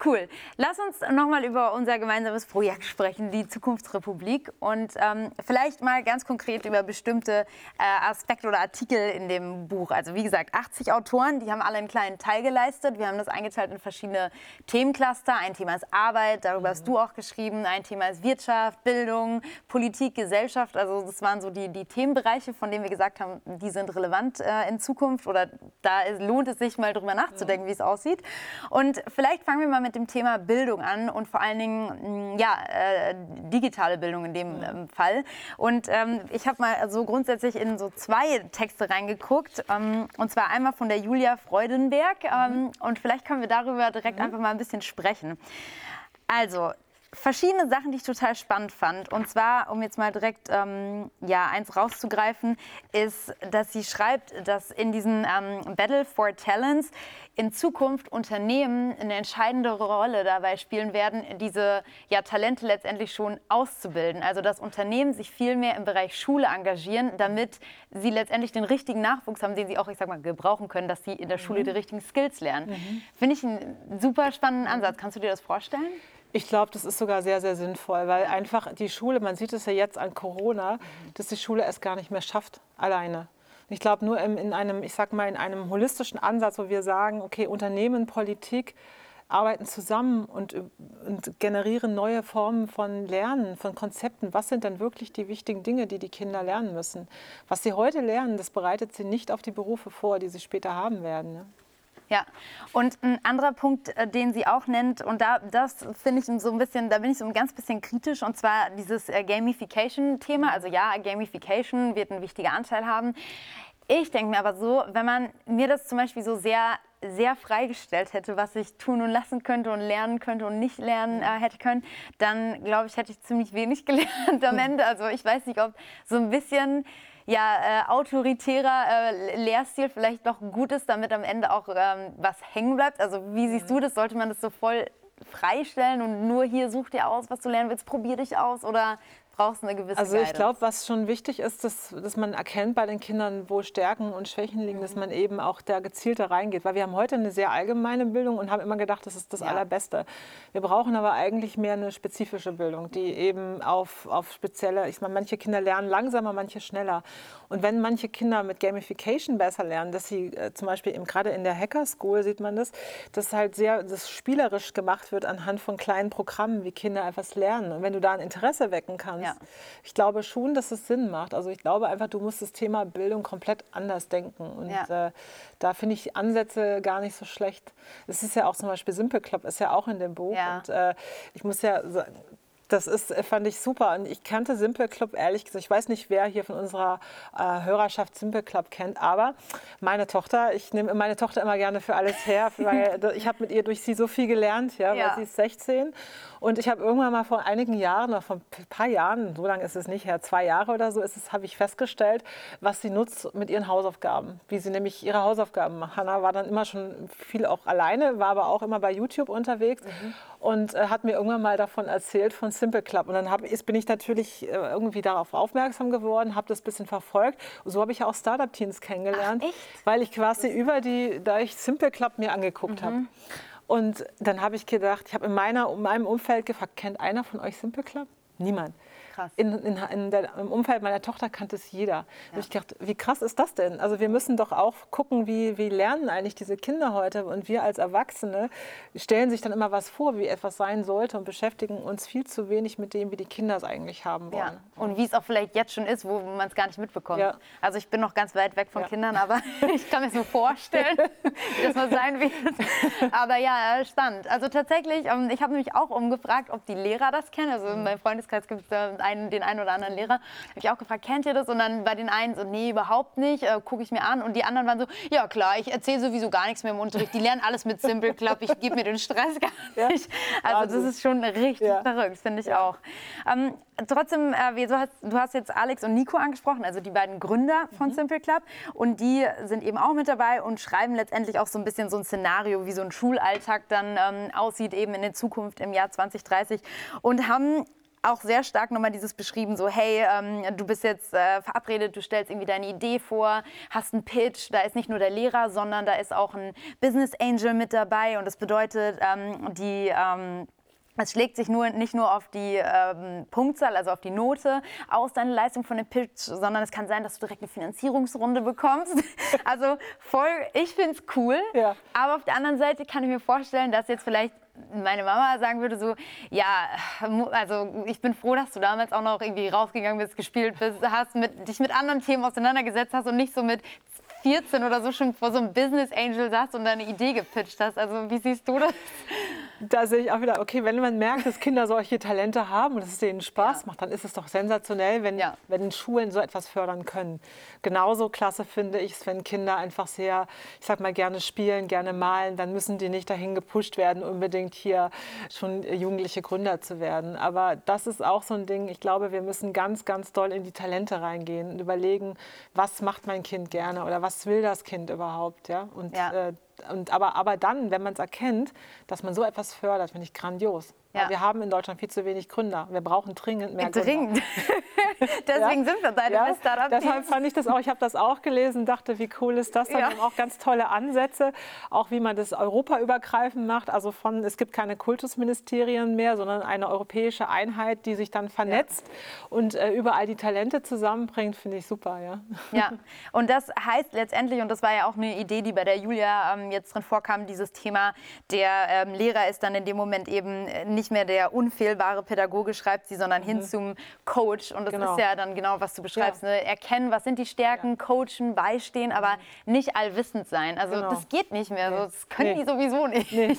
Speaker 1: cool. Lass uns nochmal über unser gemeinsames Projekt sprechen, die Zukunftsrepublik. Und ähm, vielleicht mal ganz konkret über bestimmte äh, Aspekte oder Artikel in dem Buch. Also wie gesagt, 80 Autoren, die haben alle einen kleinen Teil geleistet. Wir haben das eingeteilt in verschiedene Themencluster. Ein Thema ist Arbeit, darüber mhm. hast du auch geschrieben. Ein Thema ist Wirtschaft, Bildung, Politik, Gesellschaft. Also das waren so die, die Themenbereiche, von denen wir gesagt haben, die sind relevant äh, in Zukunft oder da lohnt es sich mal drüber nachzudenken, wie es aussieht. Und vielleicht fangen wir mal mit dem Thema Bildung an und vor allen Dingen mm, ja, äh, digitale Bildung in dem ähm, Fall. Und ähm, ich habe mal so grundsätzlich in so zwei Texte reingeguckt. Ähm, und zwar einmal von der Julia Freudenberg. Ähm, mhm. Und vielleicht können wir darüber direkt mhm. einfach mal ein bisschen sprechen. Also, verschiedene Sachen, die ich total spannend fand. Und zwar, um jetzt mal direkt ähm, ja, eins rauszugreifen, ist, dass sie schreibt, dass in diesem ähm, Battle for Talents in Zukunft Unternehmen eine entscheidende Rolle dabei spielen werden, diese ja, Talente letztendlich schon auszubilden. Also dass Unternehmen sich viel mehr im Bereich Schule engagieren, damit sie letztendlich den richtigen Nachwuchs haben, den sie auch, ich sag mal, gebrauchen können, dass sie in der Schule mhm. die richtigen Skills lernen. Mhm. Finde ich einen super spannenden Ansatz. Kannst du dir das vorstellen?
Speaker 2: Ich glaube, das ist sogar sehr, sehr sinnvoll, weil einfach die Schule, man sieht es ja jetzt an Corona, dass die Schule es gar nicht mehr schafft, alleine. Ich glaube, nur in einem, ich sag mal, in einem holistischen Ansatz, wo wir sagen, okay, Unternehmen, Politik arbeiten zusammen und, und generieren neue Formen von Lernen, von Konzepten. Was sind denn wirklich die wichtigen Dinge, die die Kinder lernen müssen? Was sie heute lernen, das bereitet sie nicht auf die Berufe vor, die sie später haben werden. Ne?
Speaker 1: Ja, und ein anderer Punkt, äh, den sie auch nennt, und da das finde ich so ein bisschen, da bin ich so ein ganz bisschen kritisch, und zwar dieses äh, Gamification-Thema. Also ja, Gamification wird ein wichtiger Anteil haben. Ich denke mir aber so, wenn man mir das zum Beispiel so sehr sehr freigestellt hätte, was ich tun und lassen könnte und lernen könnte und nicht lernen äh, hätte können, dann glaube ich, hätte ich ziemlich wenig gelernt am Ende. Also ich weiß nicht, ob so ein bisschen ja, äh, autoritärer äh, Lehrstil vielleicht noch gut ist, damit am Ende auch ähm, was hängen bleibt? Also wie siehst du das? Sollte man das so voll freistellen und nur hier such dir aus, was du lernen willst, probier dich aus? Oder brauchst du eine gewisse
Speaker 2: Also ich glaube, was schon wichtig ist, dass, dass man erkennt bei den Kindern, wo Stärken und Schwächen liegen, mhm. dass man eben auch da gezielter reingeht. Weil wir haben heute eine sehr allgemeine Bildung und haben immer gedacht, das ist das ja. Allerbeste. Wir brauchen aber eigentlich mehr eine spezifische Bildung, die eben auf, auf spezielle, ich meine, manche Kinder lernen langsamer, manche schneller. Und wenn manche Kinder mit Gamification besser lernen, dass sie äh, zum Beispiel gerade in der Hacker School sieht man das, dass halt sehr das spielerisch gemacht wird anhand von kleinen Programmen, wie Kinder etwas lernen. Und wenn du da ein Interesse wecken kannst, ja. ich glaube schon, dass es Sinn macht. Also ich glaube einfach, du musst das Thema Bildung komplett anders denken. Und ja. äh, da finde ich Ansätze gar nicht so schlecht. Es ist ja auch zum Beispiel Simple Club, ist ja auch in dem Buch. Ja. Und äh, ich muss ja das ist, äh, fand ich super. Und ich kannte Simple Club ehrlich gesagt. Ich weiß nicht, wer hier von unserer äh, Hörerschaft Simple Club kennt, aber meine Tochter, ich nehme meine Tochter immer gerne für alles her, weil ich habe mit ihr durch sie so viel gelernt, ja, ja. weil sie ist 16. Und ich habe irgendwann mal vor einigen Jahren, oder vor ein paar Jahren, so lange ist es nicht her, zwei Jahre oder so, ist es, habe ich festgestellt, was sie nutzt mit ihren Hausaufgaben. Wie sie nämlich ihre Hausaufgaben macht. Hannah war dann immer schon viel auch alleine, war aber auch immer bei YouTube unterwegs. Mhm und äh, hat mir irgendwann mal davon erzählt, von Simple Club. Und dann hab, ist, bin ich natürlich äh, irgendwie darauf aufmerksam geworden, habe das ein bisschen verfolgt. Und so habe ich auch Startup-Teams kennengelernt, Ach, weil ich quasi über die, da ich Simple Club mir angeguckt mhm. habe. Und dann habe ich gedacht, ich habe in, meiner, in meinem Umfeld gefragt, kennt einer von euch Simple Club? Niemand krass. In, in, in der, Im Umfeld meiner Tochter kannte es jeder. Ja. Und ich dachte, wie krass ist das denn? Also wir müssen doch auch gucken, wie, wie lernen eigentlich diese Kinder heute. Und wir als Erwachsene stellen sich dann immer was vor, wie etwas sein sollte und beschäftigen uns viel zu wenig mit dem, wie die Kinder es eigentlich haben wollen. Ja.
Speaker 1: Und wie es auch vielleicht jetzt schon ist, wo man es gar nicht mitbekommt. Ja. Also ich bin noch ganz weit weg von Kindern, aber ich kann mir so vorstellen, wie das mal sein wird. Aber ja, spannend. Also tatsächlich, ähm, ich habe nämlich auch umgefragt, ob die Lehrer das kennen. Also in meinem Freundeskreis gibt es da einen, den einen oder anderen Lehrer. Habe ich auch gefragt, kennt ihr das? Und dann bei den einen so, nee, überhaupt nicht, äh, gucke ich mir an. Und die anderen waren so, ja klar, ich erzähle sowieso gar nichts mehr im Unterricht. Die lernen alles mit Simple Club, ich gebe mir den Stress gar nicht. Ja, also das ist schon richtig ja. verrückt, finde ich auch. Ähm, trotzdem, äh, du, hast, du hast jetzt Alex und Nico angesprochen, also die beiden Gründer von mhm. Simple Club. Und die sind eben auch mit dabei und schreiben letztendlich auch so ein bisschen so ein Szenario, wie so ein Schulalltag dann ähm, aussieht, eben in der Zukunft im Jahr 2030. Und haben auch sehr stark nochmal dieses beschrieben, so hey, ähm, du bist jetzt äh, verabredet, du stellst irgendwie deine Idee vor, hast einen Pitch, da ist nicht nur der Lehrer, sondern da ist auch ein Business Angel mit dabei und das bedeutet, ähm, die ähm, es schlägt sich nur, nicht nur auf die ähm, Punktzahl, also auf die Note aus, deine Leistung von dem Pitch, sondern es kann sein, dass du direkt eine Finanzierungsrunde bekommst. Also voll, ich finde es cool. Ja. Aber auf der anderen Seite kann ich mir vorstellen, dass jetzt vielleicht meine Mama sagen würde so, ja, also ich bin froh, dass du damals auch noch irgendwie rausgegangen bist, gespielt bist, hast mit, dich mit anderen Themen auseinandergesetzt hast und nicht so mit 14 oder so schon vor so einem Business Angel saß und deine Idee gepitcht hast. Also wie siehst du das?
Speaker 2: Da sehe ich auch wieder, okay, wenn man merkt, dass Kinder solche Talente haben und dass es denen Spaß ja. macht, dann ist es doch sensationell, wenn, ja. wenn Schulen so etwas fördern können. Genauso klasse finde ich es, wenn Kinder einfach sehr, ich sag mal, gerne spielen, gerne malen, dann müssen die nicht dahin gepusht werden, unbedingt hier schon jugendliche Gründer zu werden. Aber das ist auch so ein Ding, ich glaube, wir müssen ganz, ganz doll in die Talente reingehen und überlegen, was macht mein Kind gerne oder was will das Kind überhaupt. Ja? Und ja. Äh, und aber, aber dann, wenn man es erkennt, dass man so etwas fördert, finde ich grandios. Ja. Wir haben in Deutschland viel zu wenig Gründer. Wir brauchen dringend mehr
Speaker 1: dringend. Gründer. Deswegen ja. sind wir deine ja. Startup.
Speaker 2: Deshalb fand ich das auch. Ich habe das auch gelesen, dachte, wie cool ist das? Da ja. haben auch ganz tolle Ansätze, auch wie man das europaübergreifend macht. Also von es gibt keine Kultusministerien mehr, sondern eine europäische Einheit, die sich dann vernetzt und äh, überall die Talente zusammenbringt. Finde ich super, ja.
Speaker 1: Ja. Und das heißt letztendlich, und das war ja auch eine Idee, die bei der Julia ähm, jetzt drin vorkam, dieses Thema, der ähm, Lehrer ist dann in dem Moment eben nicht nicht mehr der unfehlbare Pädagoge schreibt sie, sondern hin mhm. zum Coach. Und das genau. ist ja dann genau, was du beschreibst. Ja. Ne? Erkennen, was sind die Stärken, ja. coachen, beistehen, aber mhm. nicht allwissend sein. Also genau. das geht nicht mehr. Nee. Das können nee. die sowieso nicht. Nee.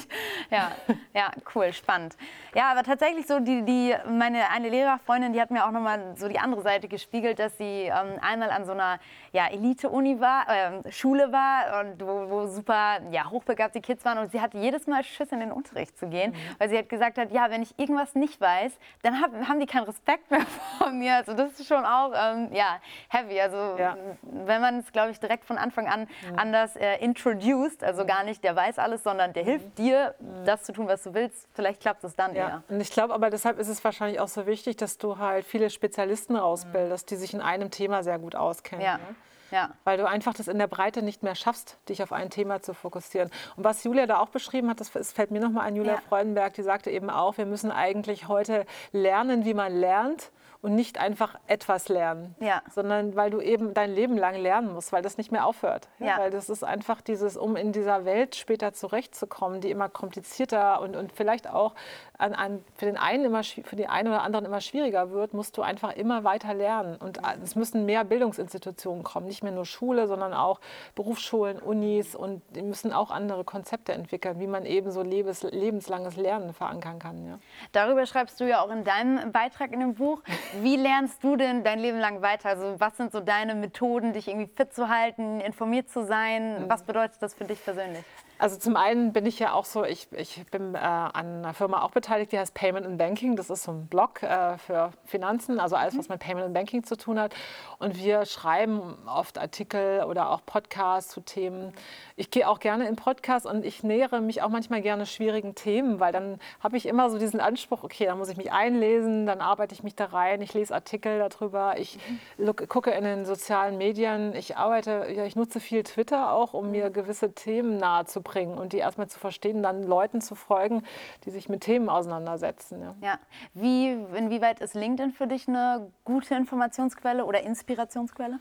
Speaker 1: Ja. ja, cool, spannend. Ja, aber tatsächlich so, die, die, meine eine Lehrerfreundin, die hat mir auch nochmal so die andere Seite gespiegelt, dass sie ähm, einmal an so einer ja, Elite-Uni war, äh, Schule war, und wo, wo super ja, hochbegabte Kids waren und sie hatte jedes Mal Schiss in den Unterricht zu gehen, mhm. weil sie hat gesagt hat, ja, wenn ich irgendwas nicht weiß, dann hab, haben die keinen Respekt mehr vor mir. Also das ist schon auch ähm, ja, heavy. Also ja. wenn man es, glaube ich, direkt von Anfang an mhm. anders äh, introduced, also gar nicht der weiß alles, sondern der hilft dir, mhm. das zu tun, was du willst, vielleicht klappt es dann ja. eher.
Speaker 2: Und ich glaube aber deshalb ist es wahrscheinlich auch so wichtig, dass du halt viele Spezialisten rausbildest, die sich in einem Thema sehr gut auskennen. Ja. Ne? Ja. Weil du einfach das in der Breite nicht mehr schaffst, dich auf ein Thema zu fokussieren. Und was Julia da auch beschrieben hat, das fällt mir nochmal an Julia ja. Freudenberg, die sagte eben auch, wir müssen eigentlich heute lernen, wie man lernt und nicht einfach etwas lernen, ja. sondern weil du eben dein Leben lang lernen musst, weil das nicht mehr aufhört. Ja? Weil das ist einfach dieses, um in dieser Welt später zurechtzukommen, die immer komplizierter und, und vielleicht auch an, an, für, den einen immer, für die einen oder anderen immer schwieriger wird, musst du einfach immer weiter lernen. Und es müssen mehr Bildungsinstitutionen kommen, nicht mehr nur Schule, sondern auch Berufsschulen, Unis und die müssen auch andere Konzepte entwickeln, wie man eben so lebens, lebenslanges Lernen verankern kann. Ja.
Speaker 1: Darüber schreibst du ja auch in deinem Beitrag in dem Buch. Wie lernst du denn dein Leben lang weiter? Also was sind so deine Methoden, dich irgendwie fit zu halten, informiert zu sein? Mhm. Was bedeutet das für dich persönlich?
Speaker 2: Also zum einen bin ich ja auch so, ich, ich bin äh, an einer Firma auch beteiligt, die heißt Payment and Banking. Das ist so ein Blog äh, für Finanzen, also alles, was mit Payment and Banking zu tun hat. Und wir schreiben oft Artikel oder auch Podcasts zu Themen. Ich gehe auch gerne in Podcasts und ich nähere mich auch manchmal gerne schwierigen Themen, weil dann habe ich immer so diesen Anspruch, okay, da muss ich mich einlesen, dann arbeite ich mich da rein, ich lese Artikel darüber, ich look, gucke in den sozialen Medien, ich arbeite, ja, ich nutze viel Twitter auch, um mir gewisse Themen nahe zu bringen und die erstmal zu verstehen, dann Leuten zu folgen, die sich mit Themen auseinandersetzen. Ja.
Speaker 1: ja. Wie, inwieweit ist LinkedIn für dich eine gute Informationsquelle oder Inspirationsquelle?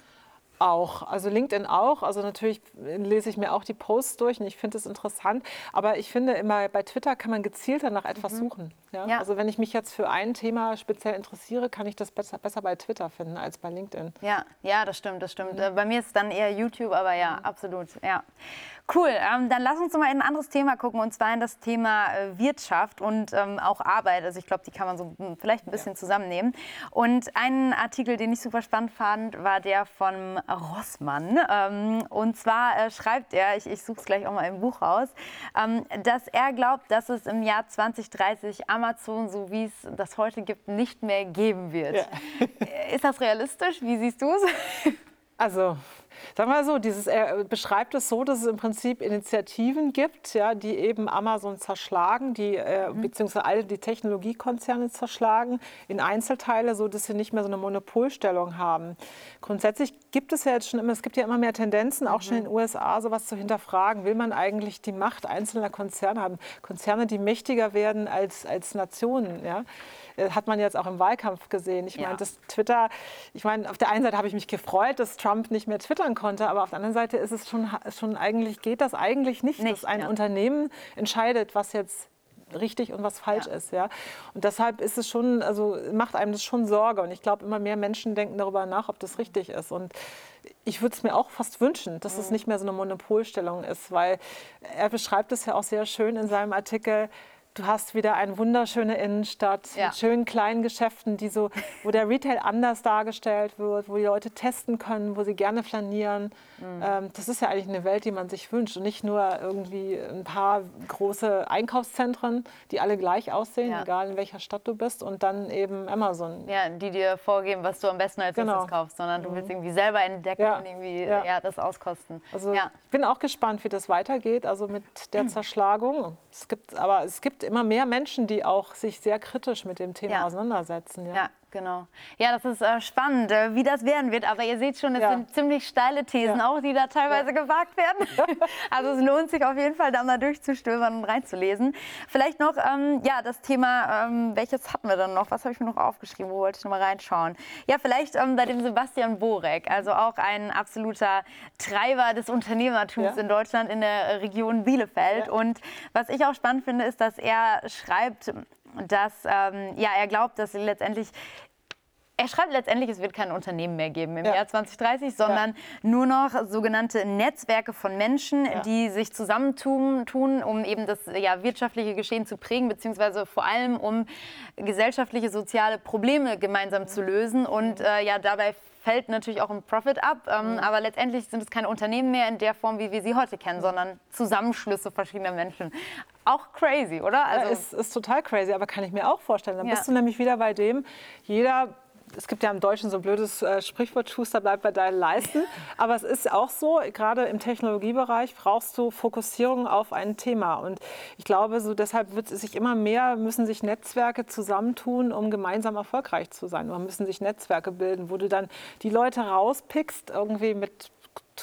Speaker 2: Auch, also LinkedIn auch. Also natürlich lese ich mir auch die Posts durch und ich finde es interessant. Aber ich finde immer, bei Twitter kann man gezielter nach etwas mhm. suchen. Ja? ja? Also wenn ich mich jetzt für ein Thema speziell interessiere, kann ich das besser, besser bei Twitter finden als bei LinkedIn.
Speaker 1: Ja, ja, das stimmt, das stimmt. Mhm. Bei mir ist es dann eher YouTube, aber ja, mhm. absolut. Ja. Cool, ähm, dann lass uns mal in ein anderes Thema gucken und zwar in das Thema äh, Wirtschaft und ähm, auch Arbeit. Also ich glaube, die kann man so hm, vielleicht ein bisschen ja. zusammennehmen. Und ein Artikel, den ich super spannend fand, war der von Rossmann. Ähm, und zwar äh, schreibt er, ich, ich suche es gleich auch mal im Buch raus, ähm, dass er glaubt, dass es im Jahr 2030 Amazon, so wie es das heute gibt, nicht mehr geben wird. Ja. Ist das realistisch? Wie siehst du es?
Speaker 2: Also Sagen wir so, dieses, er beschreibt es so, dass es im Prinzip Initiativen gibt, ja, die eben Amazon zerschlagen, die, äh, mhm. beziehungsweise alle die Technologiekonzerne zerschlagen in Einzelteile, so dass sie nicht mehr so eine Monopolstellung haben. Grundsätzlich gibt es ja jetzt schon immer, es gibt ja immer mehr Tendenzen, auch mhm. schon in den USA, sowas zu hinterfragen. Will man eigentlich die Macht einzelner Konzerne haben? Konzerne, die mächtiger werden als, als Nationen, ja? Äh, hat man jetzt auch im Wahlkampf gesehen. Ich ja. meine, das Twitter, ich meine, auf der einen Seite habe ich mich gefreut, dass Trump nicht mehr twittern konnte, aber auf der anderen Seite ist es schon, schon eigentlich, geht das eigentlich nicht, nicht dass ein ja. Unternehmen entscheidet, was jetzt richtig und was falsch ja. ist. Ja? Und deshalb ist es schon, also macht einem das schon Sorge. Und ich glaube, immer mehr Menschen denken darüber nach, ob das richtig ist. Und ich würde es mir auch fast wünschen, dass mhm. es nicht mehr so eine Monopolstellung ist, weil er beschreibt es ja auch sehr schön in seinem Artikel, Du hast wieder eine wunderschöne Innenstadt ja. mit schönen kleinen Geschäften, die so, wo der Retail anders dargestellt wird, wo die Leute testen können, wo sie gerne flanieren. Mhm. Ähm, das ist ja eigentlich eine Welt, die man sich wünscht und nicht nur irgendwie ein paar große Einkaufszentren, die alle gleich aussehen, ja. egal in welcher Stadt du bist, und dann eben Amazon.
Speaker 1: Ja, die dir vorgeben, was du am besten als genau. erstes kaufst, sondern du willst mhm. irgendwie selber entdecken ja. und irgendwie ja. das auskosten.
Speaker 2: Also ich bin auch gespannt, wie das weitergeht, also mit der Zerschlagung. Es gibt, aber es gibt immer mehr Menschen, die auch sich sehr kritisch mit dem Thema ja. auseinandersetzen.
Speaker 1: Ja. ja. Genau. Ja, das ist äh, spannend, äh, wie das werden wird. Aber ihr seht schon, es ja. sind ziemlich steile Thesen ja. auch, die da teilweise ja. gewagt werden. also es lohnt sich auf jeden Fall, da mal durchzustöbern und reinzulesen. Vielleicht noch, ähm, ja, das Thema, ähm, welches hatten wir dann noch? Was habe ich mir noch aufgeschrieben? Wo wollte ich noch mal reinschauen? Ja, vielleicht ähm, bei dem Sebastian Borek, also auch ein absoluter Treiber des Unternehmertums in Deutschland in der Region Bielefeld. Und was ich auch spannend finde, ist, dass er schreibt, dass ähm, ja, er glaubt, dass letztendlich er schreibt letztendlich, es wird kein Unternehmen mehr geben im ja. Jahr 2030, sondern ja. nur noch sogenannte Netzwerke von Menschen, ja. die sich zusammentun, tun, um eben das ja, wirtschaftliche Geschehen zu prägen, beziehungsweise vor allem um gesellschaftliche, soziale Probleme gemeinsam zu lösen und äh, ja dabei fällt natürlich auch im Profit ab. Ähm, mhm. Aber letztendlich sind es keine Unternehmen mehr in der Form, wie wir sie heute kennen, sondern Zusammenschlüsse verschiedener Menschen. Auch crazy, oder?
Speaker 2: Also ja, ist, ist total crazy, aber kann ich mir auch vorstellen. Dann ja. bist du nämlich wieder bei dem, jeder es gibt ja im Deutschen so ein blödes äh, Sprichwort, Schuster bleibt bei deinen Leisten. Aber es ist auch so, gerade im Technologiebereich brauchst du Fokussierung auf ein Thema. Und ich glaube, so deshalb wird es sich immer mehr, müssen sich Netzwerke zusammentun, um gemeinsam erfolgreich zu sein. Oder müssen sich Netzwerke bilden, wo du dann die Leute rauspickst, irgendwie mit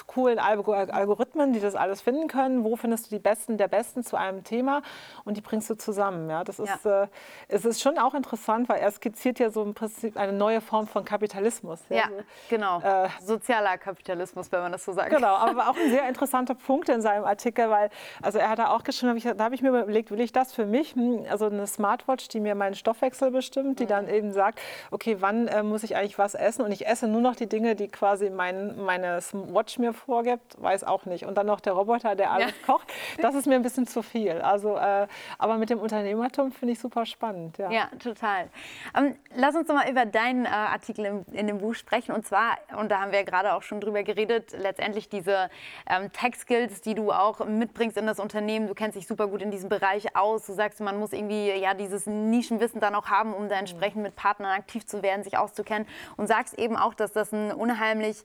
Speaker 2: coolen Algorithmen, die das alles finden können. Wo findest du die Besten der Besten zu einem Thema und die bringst du zusammen. Ja, das ist, ja. Äh, es ist schon auch interessant, weil er skizziert ja so im Prinzip eine neue Form von Kapitalismus.
Speaker 1: Ja, ja genau. Äh, Sozialer Kapitalismus, wenn man das so sagt.
Speaker 2: Genau, aber auch ein sehr interessanter Punkt in seinem Artikel, weil also er hat da auch geschrieben, da habe ich mir überlegt, will ich das für mich, hm, also eine Smartwatch, die mir meinen Stoffwechsel bestimmt, die mhm. dann eben sagt, okay, wann äh, muss ich eigentlich was essen und ich esse nur noch die Dinge, die quasi mein, meine Watch mir vorgibt, weiß auch nicht. Und dann noch der Roboter, der alles ja. kocht, das ist mir ein bisschen zu viel. Also, äh, aber mit dem Unternehmertum finde ich super spannend.
Speaker 1: Ja, ja total. Ähm, lass uns noch mal über deinen äh, Artikel im, in dem Buch sprechen. Und zwar, und da haben wir gerade auch schon drüber geredet, letztendlich diese ähm, Tech-Skills, die du auch mitbringst in das Unternehmen. Du kennst dich super gut in diesem Bereich aus. Du sagst, man muss irgendwie ja dieses Nischenwissen dann auch haben, um da entsprechend mit Partnern aktiv zu werden, sich auszukennen. Und sagst eben auch, dass das ein unheimlich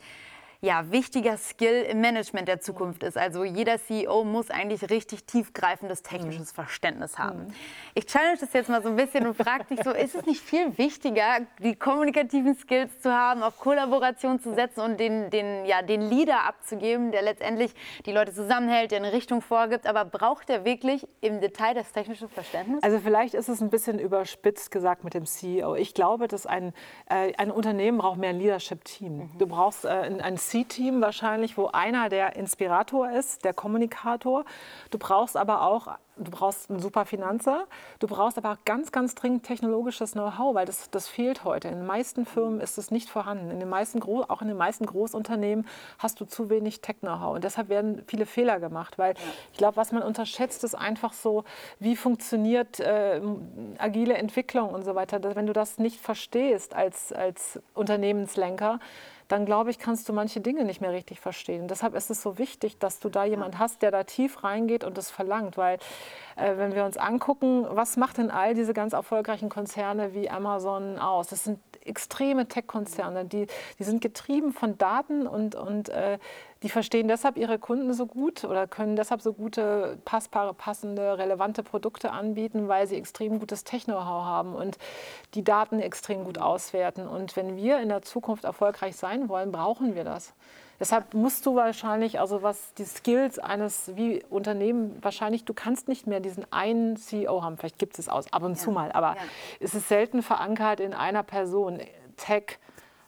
Speaker 1: ja, wichtiger Skill im Management der Zukunft ist. Also jeder CEO muss eigentlich richtig tiefgreifendes technisches mhm. Verständnis haben. Mhm. Ich challenge das jetzt mal so ein bisschen und frage dich so, ist es nicht viel wichtiger, die kommunikativen Skills zu haben, auf Kollaboration zu setzen und den, den, ja, den Leader abzugeben, der letztendlich die Leute zusammenhält, der eine Richtung vorgibt, aber braucht er wirklich im Detail das technische Verständnis?
Speaker 2: Also vielleicht ist es ein bisschen überspitzt gesagt mit dem CEO. Ich glaube, dass ein, äh, ein Unternehmen braucht mehr ein Leadership-Team. Mhm. Du brauchst äh, ein C-Team wahrscheinlich, wo einer der Inspirator ist, der Kommunikator. Du brauchst aber auch du brauchst einen super Finanzer, du brauchst aber ganz, ganz dringend technologisches Know-how, weil das, das fehlt heute. In den meisten Firmen ist es nicht vorhanden. In den meisten, auch in den meisten Großunternehmen hast du zu wenig Tech-Know-how. Und deshalb werden viele Fehler gemacht, weil ich glaube, was man unterschätzt, ist einfach so, wie funktioniert äh, agile Entwicklung und so weiter. Wenn du das nicht verstehst als, als Unternehmenslenker, dann glaube ich, kannst du manche Dinge nicht mehr richtig verstehen. Und deshalb ist es so wichtig, dass du da jemand hast, der da tief reingeht und das verlangt. Weil äh, wenn wir uns angucken, was macht denn all diese ganz erfolgreichen Konzerne wie Amazon aus? Das sind extreme Tech-Konzerne, die, die sind getrieben von Daten und, und äh, die verstehen deshalb ihre Kunden so gut oder können deshalb so gute, passbare, passende, relevante Produkte anbieten, weil sie extrem gutes Techno-How haben und die Daten extrem gut auswerten. Und wenn wir in der Zukunft erfolgreich sein wollen, brauchen wir das. Deshalb musst du wahrscheinlich, also was die Skills eines wie Unternehmen, wahrscheinlich, du kannst nicht mehr diesen einen CEO haben. Vielleicht gibt es aus, ab und ja. zu mal, aber ja. es ist selten verankert in einer Person. Tech,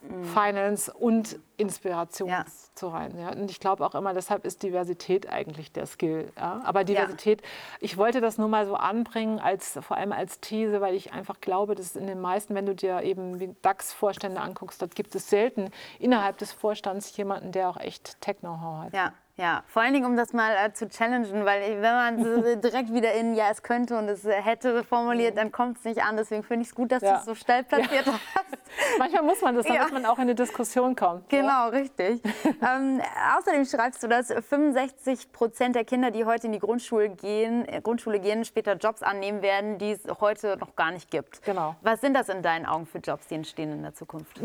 Speaker 2: mhm. Finance und Inspiration ja. zu rein. Ja. Und ich glaube auch immer, deshalb ist Diversität eigentlich der Skill. Ja. Aber Diversität, ich wollte das nur mal so anbringen, als, vor allem als These, weil ich einfach glaube, dass in den meisten, wenn du dir eben DAX-Vorstände anguckst, dort gibt es selten innerhalb des Vorstands jemanden, der auch echt Tech-Know-how hat.
Speaker 1: Ja. Vor allen Dingen, um das mal äh, zu challengen, weil wenn man direkt wieder in Ja, es könnte und es hätte formuliert, dann kommt es nicht an. Deswegen finde ich es gut, dass ja. du es so steil platziert ja. hast.
Speaker 2: Manchmal muss man das, damit ja. man auch in eine Diskussion kommt.
Speaker 1: Genau, richtig. ähm, außerdem schreibst du, dass 65 Prozent der Kinder, die heute in die Grundschule gehen, äh, Grundschule gehen, später Jobs annehmen werden, die es heute noch gar nicht gibt.
Speaker 2: Genau.
Speaker 1: Was sind das in deinen Augen für Jobs, die entstehen in der Zukunft?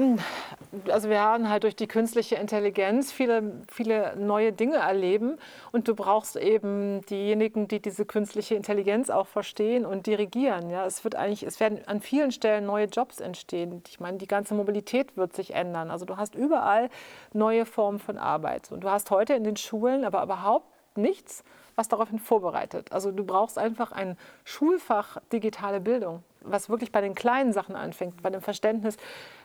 Speaker 2: Also wir haben halt durch die künstliche Intelligenz viele, viele neue Dinge erleben. Und du brauchst eben diejenigen, die diese künstliche Intelligenz auch verstehen und dirigieren. Ja, es wird eigentlich, es werden an vielen Stellen neue Jobs entstehen. Ich meine, die ganze Mobilität wird sich ändern. Also du hast überall neue Formen von Arbeit. Und du hast heute in den Schulen aber überhaupt nichts, was daraufhin vorbereitet. Also du brauchst einfach ein Schulfach digitale Bildung was wirklich bei den kleinen Sachen anfängt, bei dem Verständnis,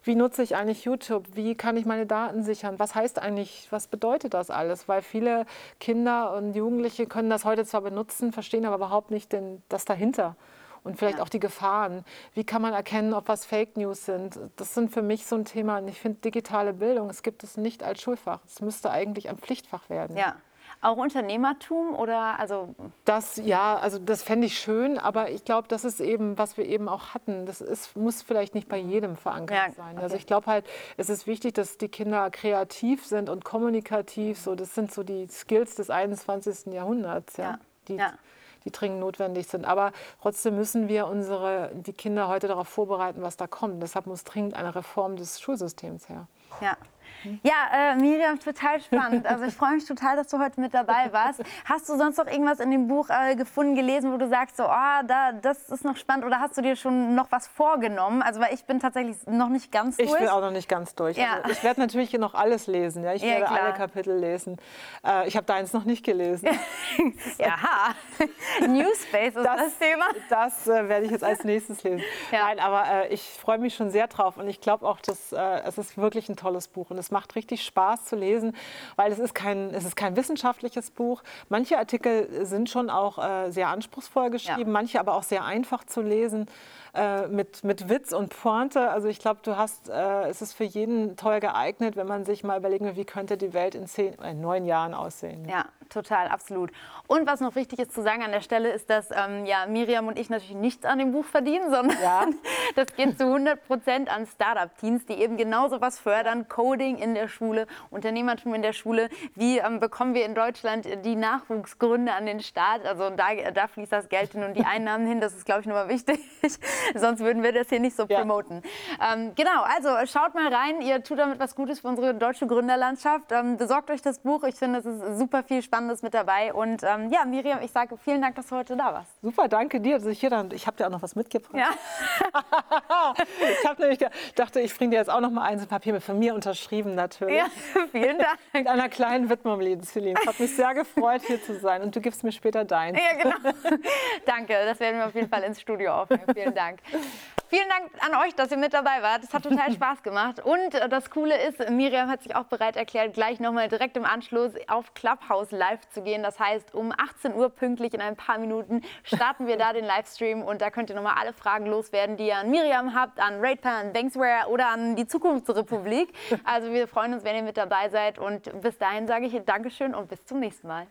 Speaker 2: wie nutze ich eigentlich YouTube, wie kann ich meine Daten sichern, was heißt eigentlich, was bedeutet das alles? Weil viele Kinder und Jugendliche können das heute zwar benutzen, verstehen aber überhaupt nicht den, das dahinter und vielleicht ja. auch die Gefahren. Wie kann man erkennen, ob was Fake News sind? Das sind für mich so ein Thema. Und ich finde digitale Bildung, es gibt es nicht als Schulfach. Es müsste eigentlich ein Pflichtfach werden.
Speaker 1: Ja. Auch Unternehmertum oder also?
Speaker 2: Das ja, also das fände ich schön, aber ich glaube, das ist eben, was wir eben auch hatten. Das ist, muss vielleicht nicht bei jedem verankert ja, sein. Okay. Also ich glaube halt, es ist wichtig, dass die Kinder kreativ sind und kommunikativ. So, das sind so die Skills des 21. Jahrhunderts, ja. ja. Die, ja die dringend notwendig sind. Aber trotzdem müssen wir unsere, die Kinder heute darauf vorbereiten, was da kommt. Deshalb muss dringend eine Reform des Schulsystems her.
Speaker 1: Ja. Ja, äh, Miriam, total spannend. Also ich freue mich total, dass du heute mit dabei warst. Hast du sonst noch irgendwas in dem Buch äh, gefunden, gelesen, wo du sagst, so, oh, da, das ist noch spannend oder hast du dir schon noch was vorgenommen? Also weil ich bin tatsächlich noch nicht ganz durch.
Speaker 2: Ich bin auch noch nicht ganz durch. Ja. Also, ich werde natürlich noch alles lesen. Ja? Ich ja, werde klar. alle Kapitel lesen. Äh, ich habe deins noch nicht gelesen.
Speaker 1: Jaha, Newspace ist das, das Thema.
Speaker 2: Das äh, werde ich jetzt als nächstes lesen. Ja. Nein, aber äh, ich freue mich schon sehr drauf und ich glaube auch, dass äh, es ist wirklich ein tolles Buch und es macht richtig Spaß zu lesen, weil es ist kein, es ist kein wissenschaftliches Buch. Manche Artikel sind schon auch äh, sehr anspruchsvoll geschrieben, ja. manche aber auch sehr einfach zu lesen. Äh, mit, mit Witz und Pointe. Also ich glaube, du hast, äh, es ist für jeden toll geeignet, wenn man sich mal überlegen will, wie könnte die Welt in zehn, in äh, neun Jahren aussehen.
Speaker 1: Ja, total, absolut. Und was noch wichtig ist zu sagen an der Stelle, ist, dass ähm, ja, Miriam und ich natürlich nichts an dem Buch verdienen, sondern ja. das geht zu 100 Prozent an Startup-Teams, die eben genauso was fördern, Coding in der Schule, Unternehmertum in der Schule. Wie ähm, bekommen wir in Deutschland die Nachwuchsgründe an den Start? Also da, da fließt das Geld hin und die Einnahmen hin. Das ist, glaube ich, nochmal wichtig. Sonst würden wir das hier nicht so ja. promoten. Ähm, genau, also schaut mal rein. Ihr tut damit was Gutes für unsere deutsche Gründerlandschaft. Ähm, besorgt euch das Buch. Ich finde, es ist super viel Spannendes mit dabei. Und ähm, ja, Miriam, ich sage vielen Dank, dass du heute da warst.
Speaker 2: Super, danke dir. Also ich ich habe dir auch noch was mitgebracht. Ja. ich habe nämlich dachte, ich bringe dir jetzt auch noch mal ein Papier mit von mir unterschrieben natürlich. Ja,
Speaker 1: vielen Dank.
Speaker 2: mit einer kleinen Widmung, Celine. Es hat mich sehr gefreut, hier zu sein. Und du gibst mir später dein.
Speaker 1: Ja, genau. Danke, das werden wir auf jeden Fall ins Studio aufnehmen. Vielen Dank. Dank. Vielen Dank an euch, dass ihr mit dabei wart. Es hat total Spaß gemacht. Und äh, das Coole ist, Miriam hat sich auch bereit erklärt, gleich nochmal direkt im Anschluss auf Clubhouse live zu gehen. Das heißt, um 18 Uhr pünktlich in ein paar Minuten starten wir da den Livestream. Und da könnt ihr nochmal alle Fragen loswerden, die ihr an Miriam habt, an RatePay, an Banksware oder an die Zukunftsrepublik. Also wir freuen uns, wenn ihr mit dabei seid. Und bis dahin sage ich Dankeschön und bis zum nächsten Mal.